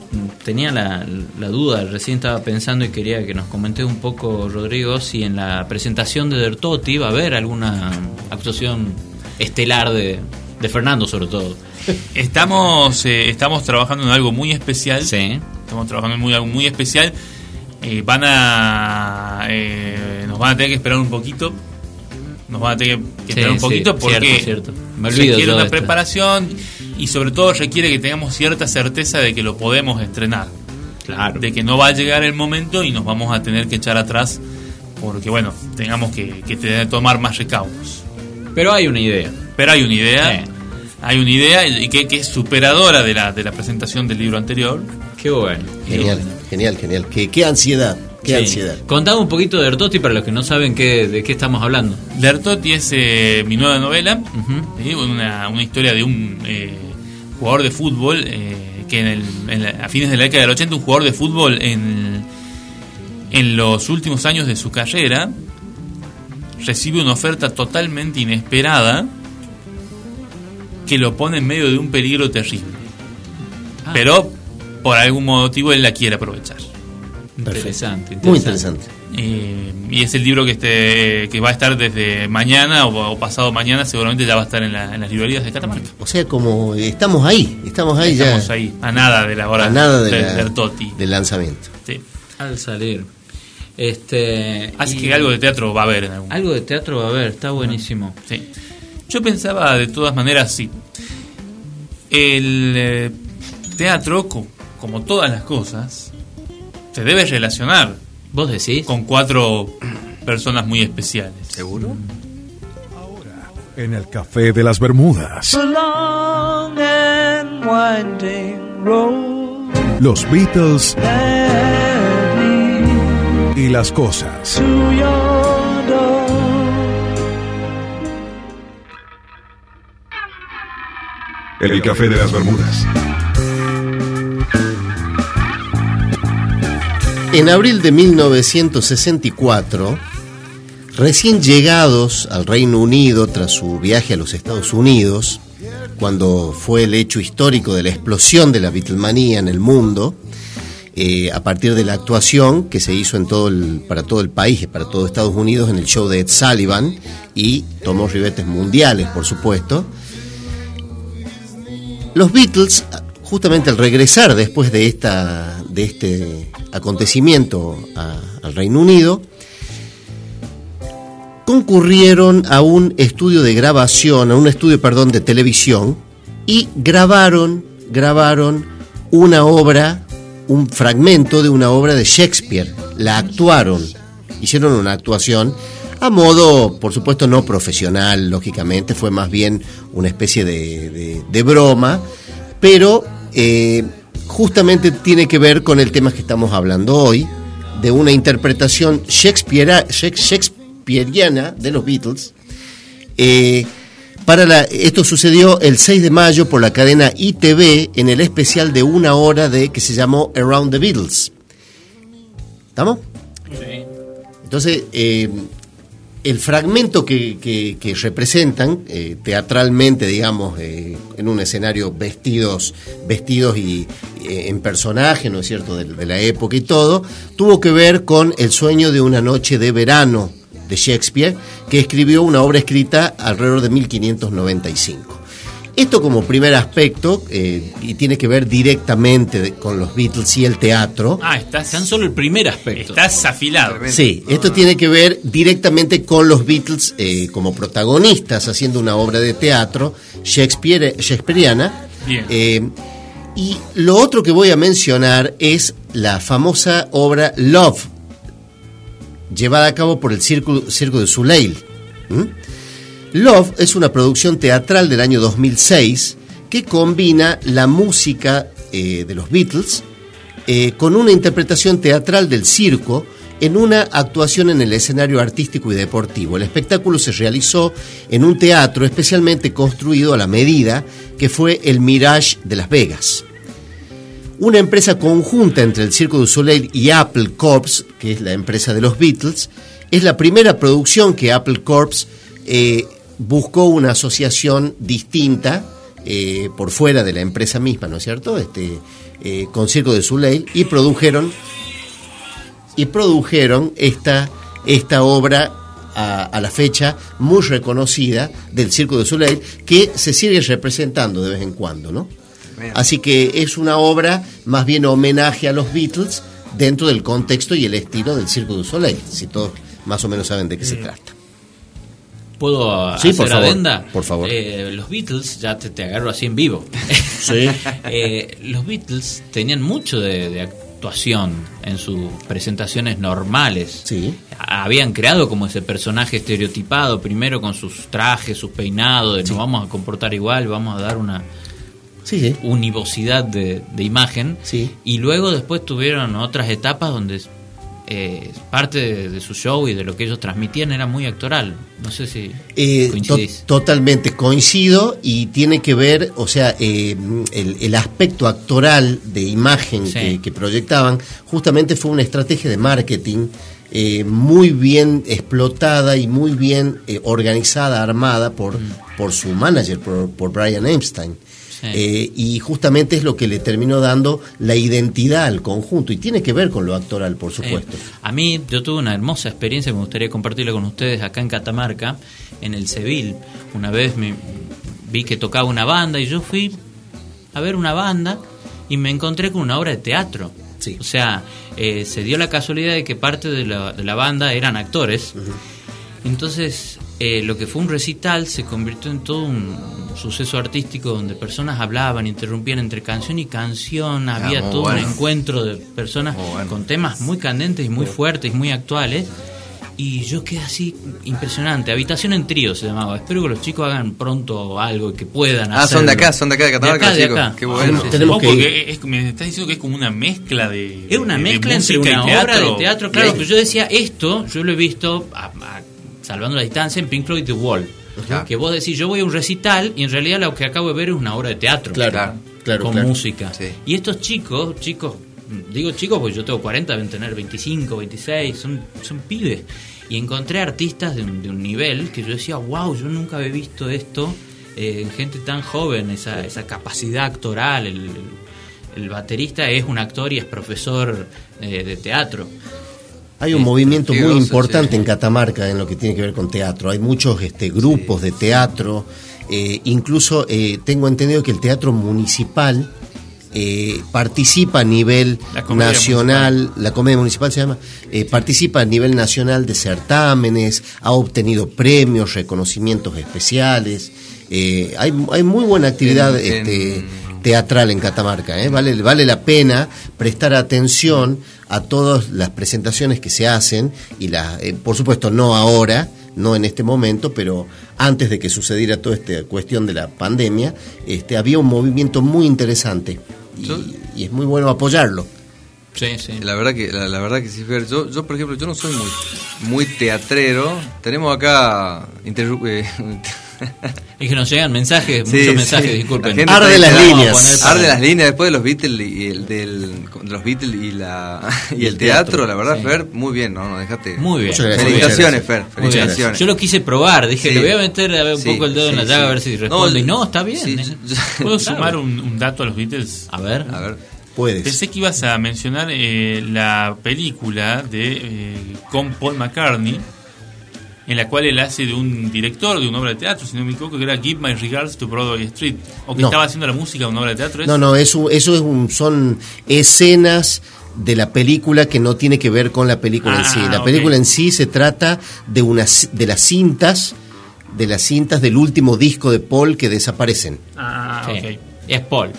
tenía la, la duda, recién estaba pensando y quería que nos comentes un poco, Rodrigo, si en la presentación de Dertotti va a haber alguna actuación estelar de, de Fernando, sobre todo. Estamos, eh, estamos trabajando en algo muy especial. Sí. Estamos trabajando en muy, algo muy especial. Eh, van a. eh, nos van a tener que esperar un poquito. Nos van a tener que Sí, esperar un sí, poquito porque cierto, cierto. Me olvido requiere yo una esto. preparación y sobre todo requiere que tengamos cierta certeza de que lo podemos estrenar. Claro. De que no va a llegar el momento y nos vamos a tener que echar atrás porque, bueno, tengamos que, que tener- tomar más recaudos. Pero hay una idea. Pero hay una idea. Sí. Hay una idea y que, que es superadora de la, de la presentación del libro anterior. Qué bueno. Genial, genial, genial. Qué, qué ansiedad, qué Sí. ansiedad. Contame un poquito de Dertotti para los que no saben qué, de qué estamos hablando. Lertotti es eh, mi nueva novela, ¿sí? una, una historia de un eh, jugador de fútbol eh, que en el- en la- a fines de la década del 80, un jugador de fútbol en, en los últimos años de su carrera, recibe una oferta totalmente inesperada que lo pone en medio de un peligro terrible. Ah. Pero por algún motivo él la quiere aprovechar. Interesante, Muy interesante. Eh, y es el libro que este que va a estar desde mañana o, o pasado mañana, seguramente ya va a estar en, la- en las librerías de Catamarca. O sea, como estamos ahí, estamos ahí Estamos ya. ahí, a nada de la hora a nada de de, la- del Toti. del lanzamiento. Sí. Al salir. Este, Así y- que algo de teatro va a haber en algún Algo de teatro va a haber, está buenísimo. Sí. Yo pensaba de todas maneras, sí. El eh, teatro, co- como todas las cosas, se debe relacionar. ¿Vos decís? Con cuatro personas muy especiales. ¿Seguro? En el Café de las Bermudas. Los Beatles y las cosas. El café de las Bermudas. En abril de 1964, recién llegados al Reino Unido tras su viaje a los Estados Unidos, cuando fue el hecho histórico de la explosión de la Beatlemanía en el mundo, eh, a partir de la actuación que se hizo para todo el país, para todo Estados Unidos, en el show de Ed Sullivan, y tomó ribetes mundiales, por supuesto, los Beatles, justamente al regresar después de, esta, de este acontecimiento al Reino Unido, concurrieron a un estudio de grabación, a un estudio, perdón, de televisión, y grabaron, grabaron una obra, un fragmento de una obra de Shakespeare. La actuaron, hicieron una actuación a modo, por supuesto, no profesional, lógicamente, fue más bien una especie de- de broma, pero eh, justamente tiene que ver con el tema que estamos hablando hoy, de una interpretación shakespeariana de los Beatles. Eh, para la, esto sucedió el 6 de mayo por la cadena ITV en el especial de una hora de que se llamó Around the Beatles. ¿Estamos? Entonces, eh, el fragmento que, representan eh, teatralmente, digamos, eh, en un escenario vestidos, vestidos y eh, en personaje, ¿no es cierto?, de, de la época y todo, tuvo que ver con el sueño de una noche de verano de Shakespeare, que escribió una obra escrita alrededor de 1595. Esto como primer aspecto, eh, y tiene que ver directamente de- con los Beatles y el teatro. Ah, estás, Tan solo el primer aspecto. estás afilado. Sí, esto tiene que ver directamente con los Beatles eh, como protagonistas haciendo una obra de teatro Shakespeare, shakespeariana. Bien. Eh, y lo otro que voy a mencionar es la famosa obra Love, llevada a cabo por el Circo, Circo de Soleil. ¿Mm? Love es una producción teatral del año 2006 que combina la música eh, de los Beatles eh, con una interpretación teatral del circo en una actuación en el escenario artístico y deportivo. El espectáculo se realizó en un teatro especialmente construido a la medida que fue el Mirage de Las Vegas. Una empresa conjunta entre el Circo du Soleil y Apple Corps, que es la empresa de los Beatles, es la primera producción que Apple Corps eh, buscó una asociación distinta eh, por fuera de la empresa misma, ¿no es cierto? Este, eh, con Circo de Soleil y produjeron y produjeron esta, esta obra a, a la fecha muy reconocida del Circo de Soleil que se sigue representando de vez en cuando, ¿no? Así que es una obra más bien homenaje a los Beatles dentro del contexto y el estilo del Circo du Soleil, si todos más o menos saben de qué se trata. ¿Puedo Sí, hacer por favor, adenda? por favor. Eh, los Beatles, ya te, te agarro así en vivo. Sí. Eh, los Beatles tenían mucho de, de actuación en sus presentaciones normales. Sí. Habían creado como ese personaje estereotipado, primero con sus trajes, sus peinados, de nos vamos a comportar igual, vamos a dar una Sí, sí. univocidad de, de imagen. Sí. Y luego después tuvieron otras etapas donde eh, parte de, de su show y de lo que ellos transmitían era muy actoral. No sé si Eh, to- totalmente coincido y tiene que ver, o sea, eh, el, el aspecto actoral de imagen Sí. que, que proyectaban justamente fue una estrategia de marketing eh, muy bien explotada y muy bien eh, organizada, armada por, por su manager, por, por Brian Epstein. Sí. Eh, y justamente es lo que le terminó dando la identidad al conjunto y tiene que ver con lo actoral, por supuesto. Eh, a mí, yo tuve una hermosa experiencia, me gustaría compartirla con ustedes acá en Catamarca, en el Seville. Una vez me vi que tocaba una banda y yo fui a ver una banda y me encontré con una obra de teatro. Sí. O sea, eh, se dio la casualidad de que parte de la, de la banda eran actores. Entonces, eh, lo que fue un recital se convirtió en todo un suceso artístico donde personas hablaban, interrumpían entre canción y canción, había muy todo bueno. un encuentro de personas bueno. con temas muy candentes y muy fuertes y muy actuales. Y yo quedé así impresionante. Habitación en trío se llamaba. Espero que los chicos hagan pronto algo y que puedan Ah, son de acá, son de acá de Catamarca, de chicos. acá. Qué bueno. Sí, sí, Tenemos que porque es- me estás diciendo que es como una mezcla de. es una de- de mezcla entre una y obra de teatro, claro, pero yo decía esto, yo lo he visto, a- a- salvando la distancia, en Pink Floyd The Wall. Ajá. Que vos decís, yo voy a un recital y en realidad lo que acabo de ver es una obra de teatro. Claro, claro, con claro. música. Sí. Y estos chicos, chicos, digo chicos porque yo tengo 40, deben tener 25, 26, son, son pibes. Y encontré artistas de un, de un nivel que yo decía, wow, yo nunca había visto esto eh, en gente tan joven, esa, esa capacidad actoral. El, el baterista es un actor y es profesor eh, de teatro. Hay un Este, movimiento muy importante sí. en Catamarca en lo que tiene que ver con teatro. Hay muchos este, grupos de teatro. eh, incluso eh, tengo entendido que el teatro municipal eh, participa a nivel La nacional, la comedia municipal se llama, eh, participa a nivel nacional de certámenes, ha obtenido premios, reconocimientos especiales. eh, hay, hay muy buena actividad En- este, en- teatral en Catamarca. ¿eh? Vale, vale la pena prestar atención a todas las presentaciones que se hacen y la, eh, por supuesto no ahora, no en este momento, pero antes de que sucediera toda esta cuestión de la pandemia, este, había un movimiento muy interesante y, es muy bueno apoyarlo. Sí, sí. La verdad que, la, la verdad que sí, Fer. Yo, yo, por ejemplo, yo no soy muy, muy teatrero. Tenemos acá interru- eh, Es que nos llegan mensajes, Sí, muchos sí. mensajes, disculpen. La gente Arde las líneas. para- Arde las líneas después de los Beatles y el del de los Beatles y la y el teatro, la verdad, sí. Fer, muy bien, no, no, dejate. Muy bien. Muchas gracias. Felicitaciones, Fer, felicitaciones. Yo lo quise probar, dije, Sí. le voy a meter a ver, un Sí, poco el dedo en la sí, llaga sí. a ver si No, responde. y yo- no, está bien. sí, eh. yo- ¿Puedo sumar un, un dato a los Beatles? A ver. A ver. Puedes. Pensé que ibas a mencionar eh, la película de eh, con Paul McCartney, en la cual él hace de un director de una obra de teatro, si no me equivoco, que era Give My Regards to Broadway Street, o que No. estaba haciendo la música de una obra de teatro. ¿es? No, no, eso, eso es un, son escenas de la película que no tiene que ver con la película en Ah, sí. La ok. película en sí se trata de unas de las cintas de las cintas del último disco de Paul que desaparecen. Ah, Sí. ok. Es Paul.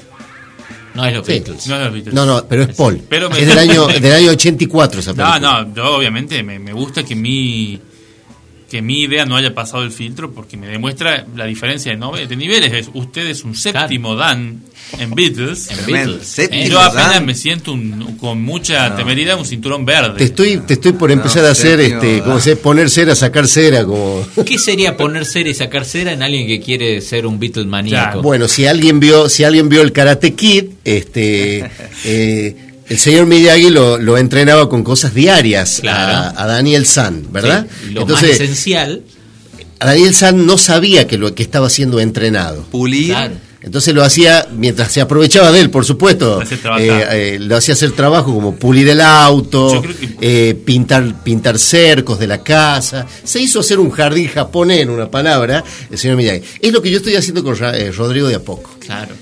No es los Sí. Beatles. No es los Beatles. No, no, pero es Paul. Pero me- Es del año del año 84 esa No, película. no, yo obviamente me, me gusta que mi que mi idea no haya pasado el filtro porque me demuestra la diferencia de, nove- de niveles. Es, usted es un séptimo Dan en Beatles. En. Beatles. Séptimo Y yo apenas Dan. me siento un- con mucha temeridad un cinturón verde. Te estoy te estoy por empezar No, a hacer este, como se poner cera, sacar cera como ¿Qué sería poner cera y sacar cera en alguien que quiere ser un Beatle maníaco? Bueno, si alguien vio, si alguien vio el Karate Kid, este, eh, el señor Miyagi lo, lo entrenaba con cosas diarias Claro. a, a Daniel San, ¿verdad? Sí, lo más esencial, a Daniel San no sabía que lo que estaba siendo entrenado. Pulir. claro. Entonces lo hacía mientras se aprovechaba de él, por supuesto. Lo hacía trabajar. Eh, eh, lo hacía hacer trabajo como pulir el auto, que- eh, pintar, pintar cercos de la casa. Se hizo hacer un jardín japonés, en una palabra, el señor Miyagi. Es lo que yo estoy haciendo con Ra- eh, Rodrigo de a poco. Claro.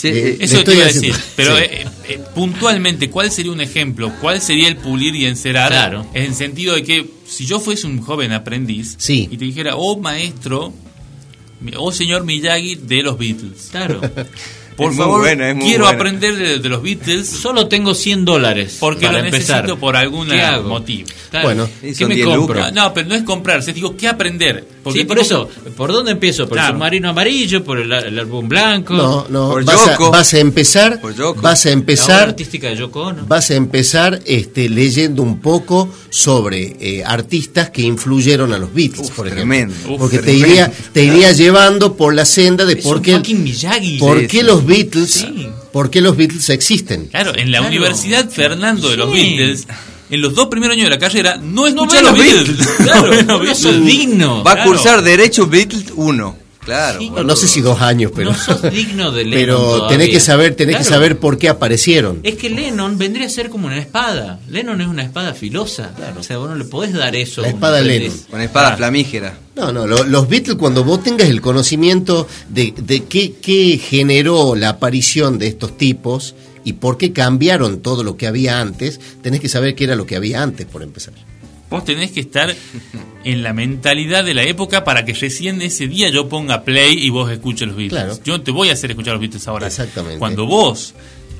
Sí, Eh, Eso te iba a decir, haciendo- pero sí. eh, eh, puntualmente, ¿cuál sería un ejemplo? ¿Cuál sería el pulir y encerar? Claro. En el sentido de que si yo fuese un joven aprendiz Sí. y te dijera, oh maestro, oh señor Miyagi de los Beatles, Claro. por Es favor, buena, quiero buena. aprender de, de los Beatles Solo tengo 100 dólares. porque para lo empezar. necesito por algún motivo. Claro. Bueno. ¿qué me 10 compro? lucas. No, pero no es comprarse, digo, ¿qué aprender? Sí, por eso, ¿por dónde empiezo? ¿Por Claro. el submarino amarillo? ¿Por el, el álbum blanco? No, no, Por vas a, Yoko. vas a empezar, Por Yoko. vas a La empezar, artística de Yoko Ono. vas a empezar este, leyendo un poco sobre eh, artistas que influyeron a los Beatles, Uf, por ejemplo. tremendo. Uf, Porque te tremendo. iría, te iría llevando por la senda de Es por qué, Miyagi. por qué los Beatles, Sí. por qué los Beatles existen. Claro, en la Claro. Universidad Fernando de los. Beatles, en los dos primeros años de la carrera, no No escuché ves a los Beatles. Beatles. No Claro, no Beatles. sos digno. Va a Claro. cursar Derecho Beatles 1. Claro. Sí. No sé si dos años, pero, No sos digno de Lennon pero todavía. tenés que saber, tenés que saber por qué aparecieron. Es que Lennon vendría a ser como una espada. Lennon es una espada filosa. O sea, vos no le podés dar eso. La espada. Lennon. Con espada Ah. flamígera. No, no, lo- los Beatles, cuando vos tengas el conocimiento de, de qué, qué generó la aparición de estos tipos y por qué cambiaron todo lo que había antes, tenés que saber qué era lo que había antes, por empezar. Vos tenés que estar en la mentalidad de la época para que recién ese día yo ponga play y vos escuches los Beatles. Claro. Yo no te voy a hacer escuchar los Beatles ahora. Exactamente. Cuando vos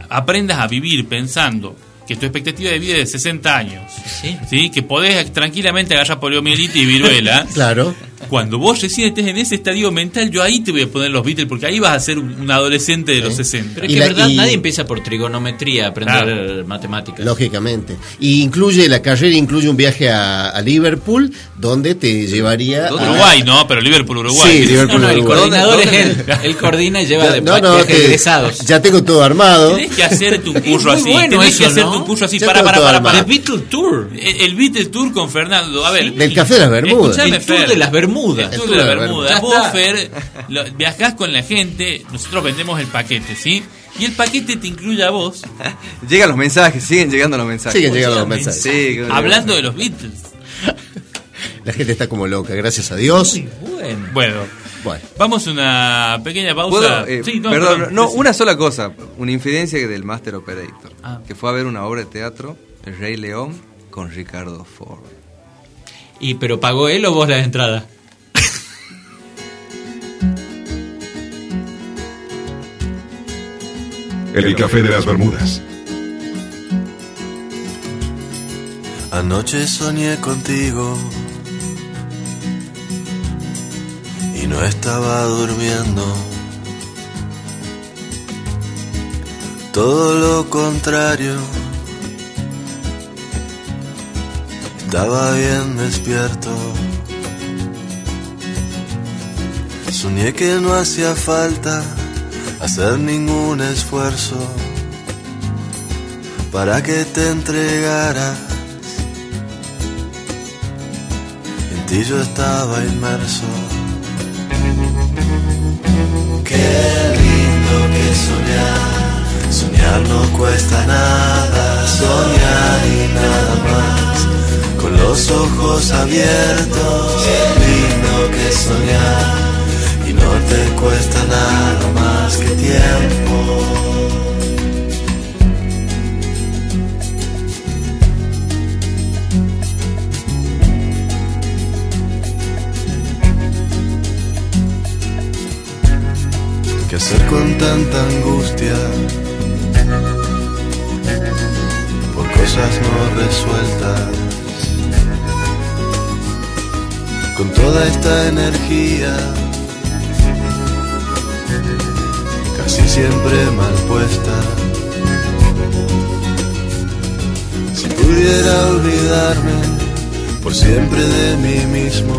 aprendas a vivir pensando que tu expectativa de vida es de 60 años, Sí. ¿sí? que podés tranquilamente agarrar poliomielitis y viruela, Claro. Cuando vos recién estés en ese estadio mental, yo ahí te voy a poner los Beatles, porque ahí vas a ser un adolescente de los 60. Pero es Y que la- verdad y- nadie empieza por trigonometría a aprender Claro. matemáticas. Lógicamente. Y incluye, la carrera incluye un viaje a, a Liverpool, donde te llevaría a... Uruguay, no, pero Liverpool, Uruguay. Sí, Liverpool, No, no, el Uruguay. coordinador ¿Dónde- es él. Él coordina y lleva de No, no, viaje te- egresados. ya tengo todo armado. Tenés que hacerte un curso muy así. bueno tenés eso, que hacerte ¿no? un curso así. Ya Para, para, para, para. The Beatle Tour. El, el Beatle Tour con Fernando. A ver. Del Café de las Bermudas. El tour de las Bermudas. El tour de las Bermudas. Ya Vos, está. Fer, lo- viajás con la gente. Nosotros vendemos el paquete, ¿sí? Y el paquete te incluye a vos. Llegan los mensajes, siguen llegando los mensajes. Siguen llegando los mensajes. Sí, Hablando de los Beatles. La gente está como loca, gracias a Dios. Bueno. Bueno, Bueno, vamos a una pequeña pausa. ¿Puedo? Eh, Sí, no, perdón, no, sí. una sola cosa. Una infidencia del Master Operator. Ah. Que fue a ver una obra de teatro, El Rey León, con Ricardo Ford. ¿Y pero pagó él o vos la entrada? El café de las Bermudas. Anoche soñé contigo y no estaba durmiendo. Todo lo contrario, Estaba bien despierto. Soñé que no hacía falta hacer ningún esfuerzo para que te entregaras. En ti yo estaba inmerso. Qué lindo que soñar, soñar no cuesta nada, soñar y nada más, con los ojos abiertos. Qué lindo que soñar te cuesta nada más que tiempo. ¿Qué hacer con tanta angustia? Por cosas no resueltas. Con toda esta energía, casi siempre mal puesta. Si pudiera olvidarme por siempre de mí mismo,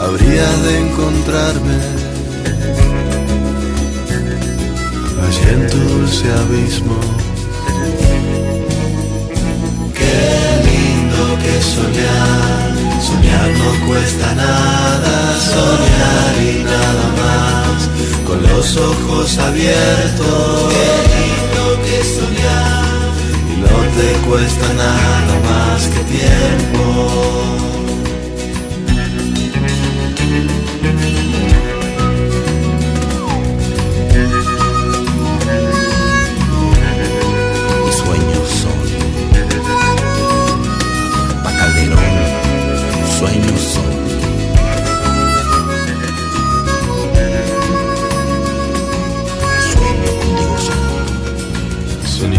habría de encontrarme allí en tu dulce abismo. Qué lindo que soñar, soñar no cuesta nada, soñar y nada más, con los ojos abiertos. Qué lindo que soñar, y no te cuesta nada más que tiempo.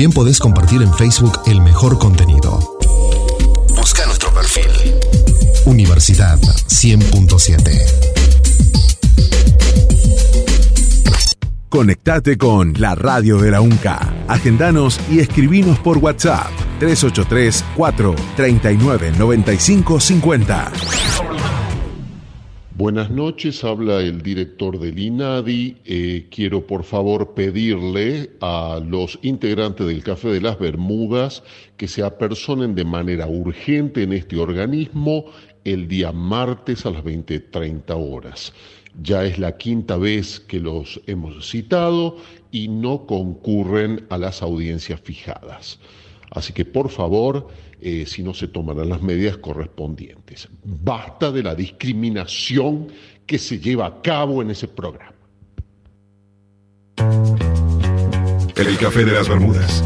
también podés compartir en Facebook el mejor contenido. Busca nuestro perfil Universidad 100.7. Conectate con la radio de la UNCA. Agendanos y escribinos por WhatsApp 383 439 9550. Buenas noches, habla el director del INADI. Eh, quiero por favor pedirle a los integrantes del Café de las Bermudas que se apersonen de manera urgente en este organismo el día martes a las 20.30 horas. Ya es la quinta vez que los hemos citado y no concurren a las audiencias fijadas. Así que por favor, eh, si no se tomarán las medidas correspondientes. Basta de la discriminación que se lleva a cabo en ese programa. El Café de las Bermudas.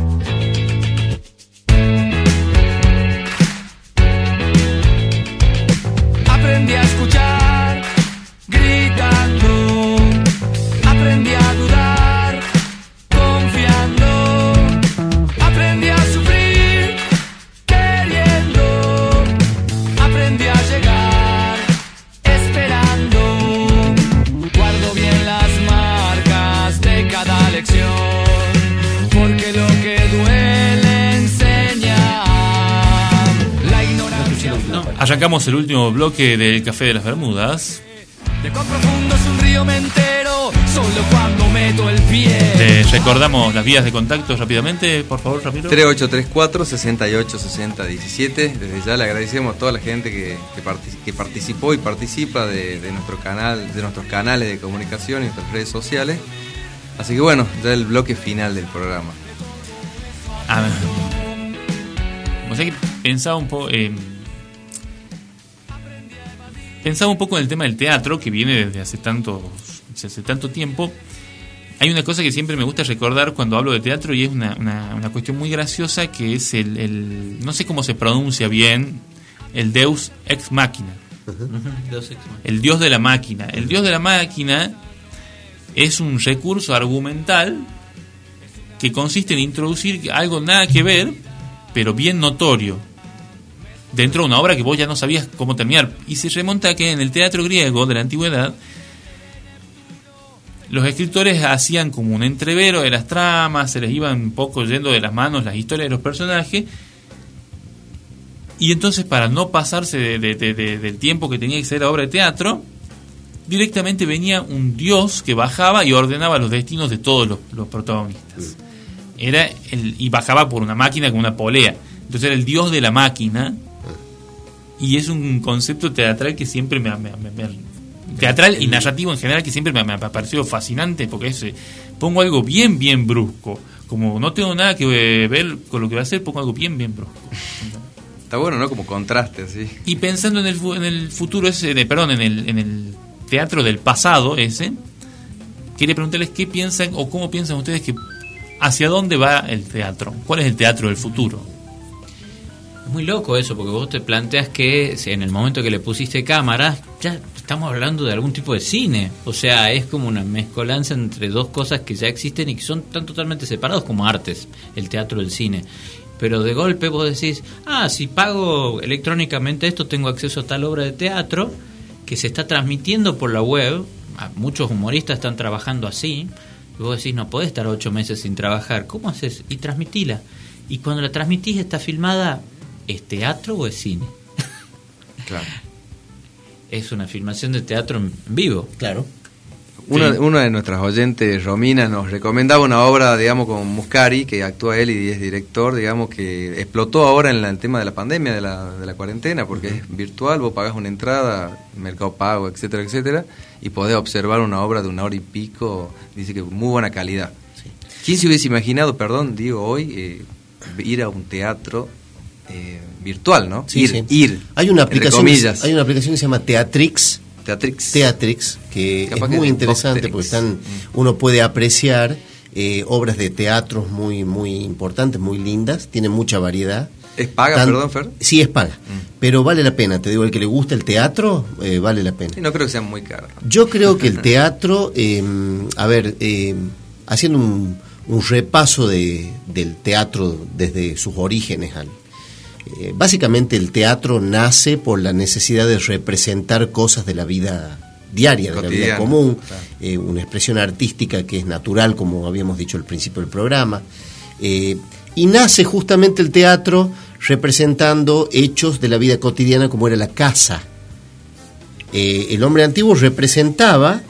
Arrancamos el último bloque del Café de las Bermudas. De cuán profundo es un río me entero, solo cuando meto el pie. Te recordamos las vías de contacto rápidamente, por favor, Ramiro. 3834 68 60 17. Desde ya le agradecemos a toda la gente que, que, partic- que participó y participa de, de nuestro canal, de nuestros canales de comunicación y nuestras redes sociales. Así que bueno, ya el bloque final del programa. Ah, o sea que pensaba un poco. eh, pensaba un poco en el tema del teatro que viene desde hace tanto, desde hace tanto tiempo. Hay una cosa que siempre me gusta recordar cuando hablo de teatro y es una, una- una cuestión muy graciosa que es el, el- no sé cómo se pronuncia bien, el Deus ex machina. El dios de la máquina. El dios de la máquina es un recurso argumental que consiste en introducir algo nada que ver, pero bien notorio, dentro de una obra que vos ya no sabías cómo terminar. Y se remonta a que en el teatro griego de la antigüedad, los escritores hacían como un entrevero de las tramas, se les iban un poco yendo de las manos las historias de los personajes, y entonces para no pasarse de- de- de- de- del tiempo que tenía que ser la obra de teatro, directamente venía un dios que bajaba y ordenaba los destinos de todos los, los protagonistas. Era el, y bajaba por una máquina con una polea. Entonces era el dios de la máquina. Y es un concepto teatral que siempre me, me- me- me- teatral y narrativo en general que siempre me, ha parecido fascinante porque es, eh, pongo algo bien bien brusco como no tengo nada que eh, ver con lo que va a hacer pongo algo bien bien brusco Está bueno, ¿no? Como contraste así. y pensando en el, en el futuro ese, de, perdón, en el, en el teatro del pasado ese, quería preguntarles qué piensan o cómo piensan ustedes que hacia dónde va el teatro, cuál es el teatro del futuro. Es muy loco eso, porque vos te planteas que en el momento que le pusiste cámara, ya estamos hablando de algún tipo de cine. O sea, es como una mezcolanza entre dos cosas que ya existen y que son tan totalmente separados como artes, el teatro y el cine. Pero de golpe vos decís, ah, si pago electrónicamente esto, tengo acceso a tal obra de teatro que se está transmitiendo por la web. Muchos humoristas están trabajando así. Y vos decís, no podés estar ocho meses sin trabajar. ¿Cómo haces? Y transmitila. Y cuando la transmitís está filmada, ¿es teatro o es cine? Claro. Es una filmación de teatro en vivo. Claro. Una, Sí. una de nuestras oyentes, Romina, nos recomendaba una obra, digamos, con Muscari, que actúa él y es director, digamos, que explotó ahora en la- el tema de la pandemia, de la, de la cuarentena, porque es virtual, vos pagás una entrada, mercado pago, etcétera, etcétera, y podés observar una obra de una hora y pico, dice que muy buena calidad. ¿Quién se hubiese imaginado, perdón, digo hoy, eh, ir a un teatro eh, virtual, ¿no? Sí, ir, sí. ir. Hay una aplicación, hay una aplicación que se llama Teatrix. Teatrix. Teatrix, que Capaz es que muy interesante porque están, uno puede apreciar eh, obras de teatros muy, muy importantes, muy lindas, tienen mucha variedad. ¿Es paga, Tan- perdón, Fer? Sí, es paga. Pero vale la pena, te digo, el que le gusta el teatro, eh, vale la pena. Y no creo que sean muy caros. Yo creo que el teatro, eh, a ver, eh, haciendo un, un repaso de, del teatro desde sus orígenes, al- eh, básicamente el teatro nace por la necesidad de representar cosas de la vida diaria, de la vida común, claro. eh, una expresión artística que es natural, como habíamos dicho al principio del programa. Eh, y nace justamente el teatro representando hechos de la vida cotidiana como era la casa. El hombre antiguo representaba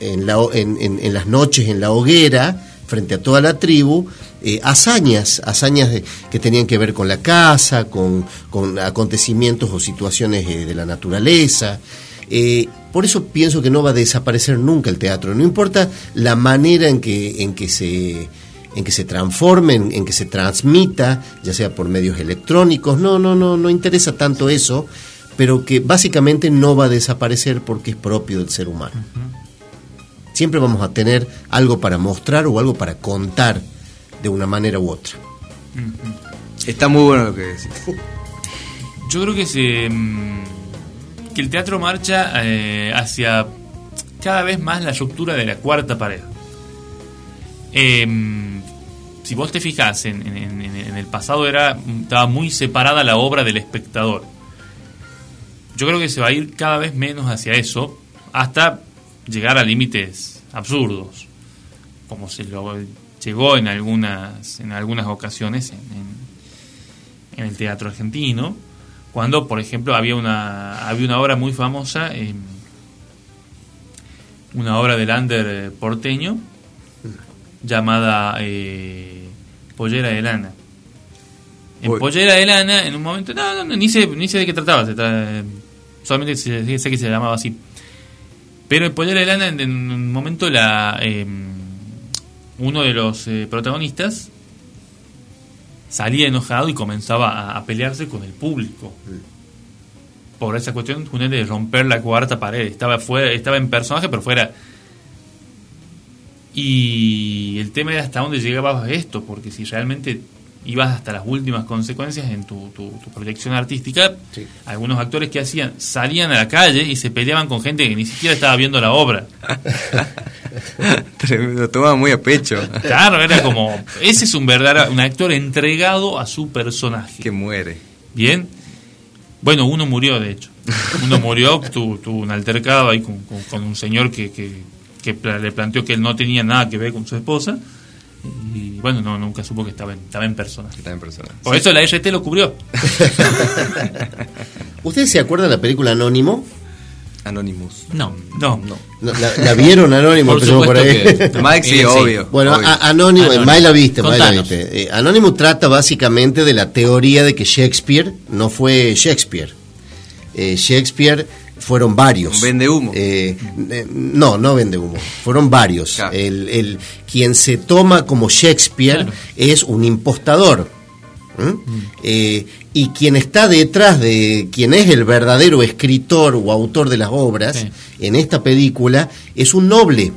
en, la, en- en- en las noches en la hoguera, frente a toda la tribu, eh, hazañas, hazañas de- que tenían que ver con la casa, con, con acontecimientos o situaciones eh, de la naturaleza. Eh, por eso pienso que no va a desaparecer nunca el teatro, no importa la manera en que, en que se en que se transforme, en, en que se transmita, ya sea por medios electrónicos, no, no, no, no interesa tanto eso, pero que básicamente no va a desaparecer porque es propio del ser humano. Siempre vamos a tener algo para mostrar o algo para contar de una manera u otra. Está muy bueno lo que decís. Yo creo que se mm, que el teatro marcha eh, hacia cada vez más la ruptura de la cuarta pared. Em, si vos te fijas en, en- en- en el pasado era estaba muy separada la obra del espectador. Yo creo que se va a ir cada vez menos hacia eso hasta llegar a límites absurdos, como se lo llegó en algunas en algunas ocasiones en- en- en el teatro argentino, Cuando, por ejemplo, había una, había una obra muy famosa, eh, una obra del under porteño, llamada eh, Pollera de Lana. En. Pollera de Lana, en un momento, no, no, no, ni, sé, ni sé de qué trataba, se tra- solamente sé, sé que se llamaba así. Pero en Pollera de Lana, en, en un momento, la eh, uno de los eh, protagonistas salía enojado y comenzaba a, a pelearse con el público. Por esa cuestión de romper la cuarta pared. Estaba fuera, estaba en personaje, pero fuera. Y el tema era hasta dónde llegabas esto, porque si realmente ibas hasta las últimas consecuencias en tu, tu- tu proyección artística, algunos actores que hacían salían a la calle y se peleaban con gente que ni siquiera estaba viendo la obra. Lo tomaba muy a pecho. Claro, era como, ese es un verdadero, un actor entregado a su personaje. Que muere. Bien. Bueno, uno murió, de hecho. Uno murió, tuvo, tuvo un altercado ahí con, con- con un señor que, que, que le planteó que él no tenía nada que ver con su esposa. Y bueno, no, nunca supo que estaba en, estaba en persona. Estaba en persona. Por eso la RT lo cubrió. ¿Ustedes se acuerdan de la película Anónimo? Anonymous. No. No. No, ¿La, la vieron? Por que- Mike, sí, Eh, sí. obvio. Bueno, obvio. a- Anónimo, Anónimo. May la viste, May la Contanos. viste. Eh, Anónimo trata básicamente de la teoría de que Shakespeare no fue Shakespeare. Eh, Shakespeare fueron varios. Vende humo. Eh, eh, no, no vende humo. Fueron varios. Claro. El, el- quien se toma como Shakespeare Claro. es un impostador. ¿Mm? Eh, y quien está detrás de quien es el verdadero escritor o autor de las obras Sí. en esta película es un noble.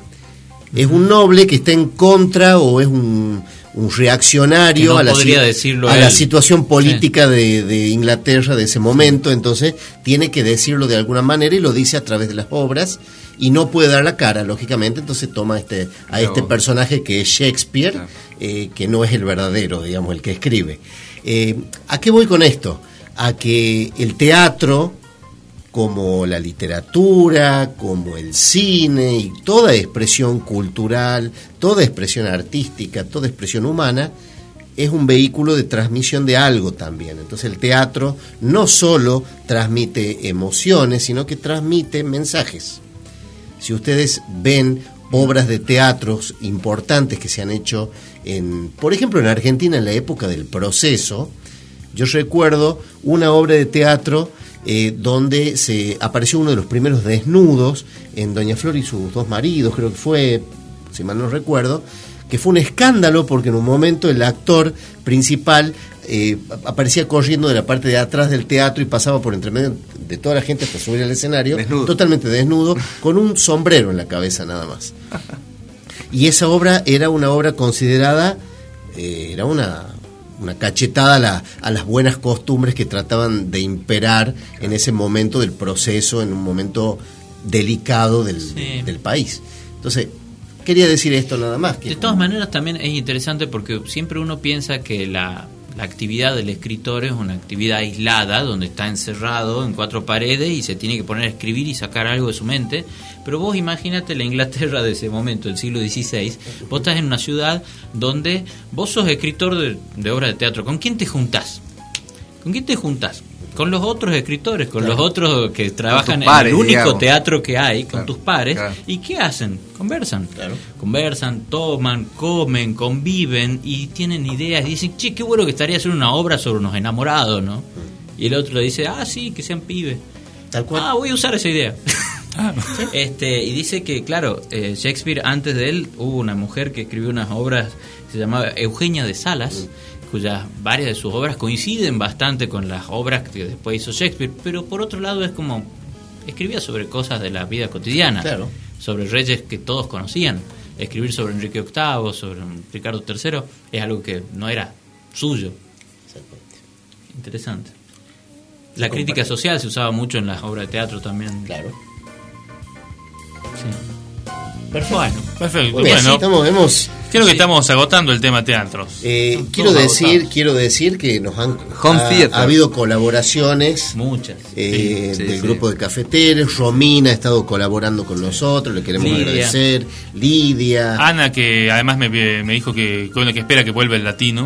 Es un noble que está en contra o es un, un reaccionario no a, la, a la situación política de, de Inglaterra de ese momento. Entonces tiene que decirlo de alguna manera y lo dice a través de las obras y no puede dar la cara, lógicamente. Entonces toma este, a este personaje que es Shakespeare, Claro. eh, que no es el verdadero, digamos, el que escribe. Eh, ¿A qué voy con esto? A que el teatro, como la literatura, como el cine y toda expresión cultural, toda expresión artística, toda expresión humana, es un vehículo de transmisión de algo también. Entonces el teatro no solo transmite emociones, sino que transmite mensajes. Si ustedes ven obras de teatros importantes que se han hecho en, por ejemplo, en Argentina en la época del proceso, yo recuerdo una obra de teatro eh, donde se apareció uno de los primeros desnudos en Doña Flor y sus dos maridos, creo que fue, si mal no recuerdo, que fue un escándalo porque en un momento el actor principal eh, aparecía corriendo de la parte de atrás del teatro y pasaba por entre medio de toda la gente hasta subir al escenario, Desnudo. totalmente desnudo, con un sombrero en la cabeza nada más. Y esa obra era una obra considerada, eh, era una, una cachetada a, la- a las buenas costumbres que trataban de imperar en ese momento del proceso, en un momento delicado del, Sí. del país. Entonces, quería decir esto nada más. que- De todas maneras también es interesante porque siempre uno piensa que la, la actividad del escritor es una actividad aislada, donde está encerrado en cuatro paredes y se tiene que poner a escribir y sacar algo de su mente. Pero vos imagínate la Inglaterra de ese momento, el siglo XVI, vos estás en una ciudad donde vos sos escritor de, de obras de teatro. ¿Con quién te juntás? ¿Con quién te juntás? Con los otros escritores, con Claro. los otros que trabajan pares, en el único digamos. teatro que hay, con Claro, tus pares. claro. ¿Y qué hacen? Conversan. Conversan, toman, comen, conviven y tienen ideas. Y dicen, che, qué bueno que estaría hacer una obra sobre unos enamorados, ¿no? Y el otro le dice, ah, sí, que sean pibes. Tal cual. Ah, voy a usar esa idea. este Y dice que, claro, eh, Shakespeare, antes de él, hubo una mujer que escribió unas obras que se llamaba Eugenia de Salas, cuyas varias de sus obras coinciden bastante con las obras que después hizo Shakespeare, pero por otro lado es como escribía sobre cosas de la vida cotidiana, Claro. sobre reyes que todos conocían. Escribir sobre Enrique VIII, sobre Ricardo III, es algo que no era suyo. Interesante. La crítica social se usaba mucho en las obras de teatro también. Claro. Sí. Perfecto. Bueno, perfecto. Bueno, sí, estamos- hemos- creo que sí. estamos agotando el tema teatros. Eh, quiero decir, agotados. quiero decir que nos han Home ha, theater. ha habido colaboraciones Muchas. eh, Sí, del sí. grupo de cafeteros. Romina ha estado colaborando con nosotros, le queremos Lidia. agradecer. Lidia. Ana, que además me, me dijo que, bueno, que espera que vuelva el latino.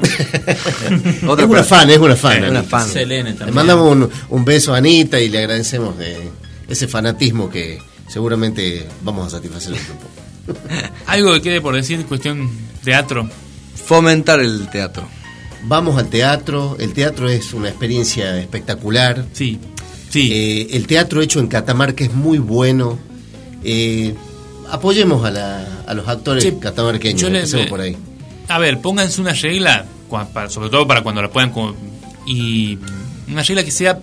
Otra es una fan, es una fan. Es una fan. Selene Le también. mandamos un, un beso a Anita y le agradecemos de ese fanatismo que seguramente vamos a satisfacer el grupo. Algo que quede por decir, cuestión teatro. Fomentar el teatro. Vamos al teatro, el teatro es una experiencia espectacular. Sí, sí. Eh, el teatro hecho en Catamarca es muy bueno. Eh, apoyemos a, la- a los actores Sí, catamarqueños, yo le- empecemos me- por ahí. A ver, pónganse una regla, sobre todo para cuando la puedan. Y una regla que sea.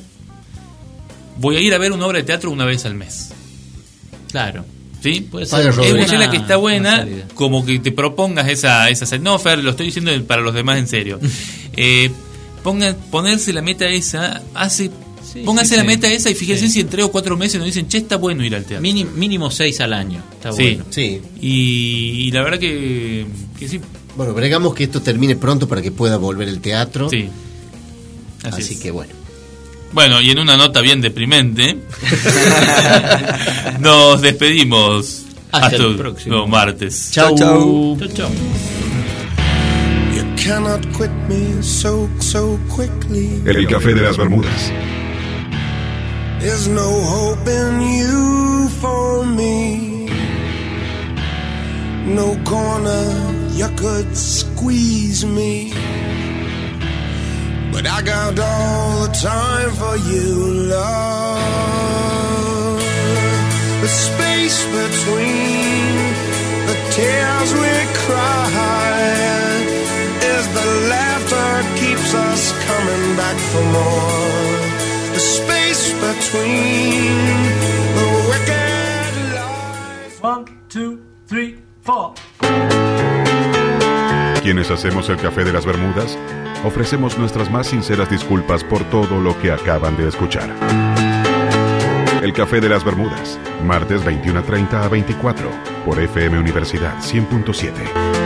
Voy a ir a ver una obra de teatro una vez al mes. Claro. ¿Sí? Puede ser. Es una que está buena, como que te propongas esa, esa No, Fer, lo estoy diciendo para los demás en serio. Eh, pongan, ponerse la meta esa, hace. Sí, pónganse sí, la sí. meta esa y fíjense Sí. si en tres o cuatro meses nos dicen, che, está bueno ir al teatro. Mínimo seis al año. Está Sí. bueno. Sí. Y, y la verdad que, que sí. Bueno, bregamos que esto termine pronto para que pueda volver el teatro. Sí. Así, Así, es. que bueno. Bueno, y en una nota bien deprimente, nos despedimos Hasta hasta, el próximo. martes. Chau, chau. Chau, chau. You cannot quit me so, so quickly. El café de las Bermudas. There's no hope in you for me. No corner you could squeeze me. But I got all the time for you, love. The space between the tears we cry is the laughter keeps us coming back for more. The space between the wicked lies. One, two, three, four. Quienes hacemos el café de las Bermudas, ofrecemos nuestras más sinceras disculpas por todo lo que acaban de escuchar. El café de las Bermudas, martes 21.30 a 24, por FM Universidad 100.7.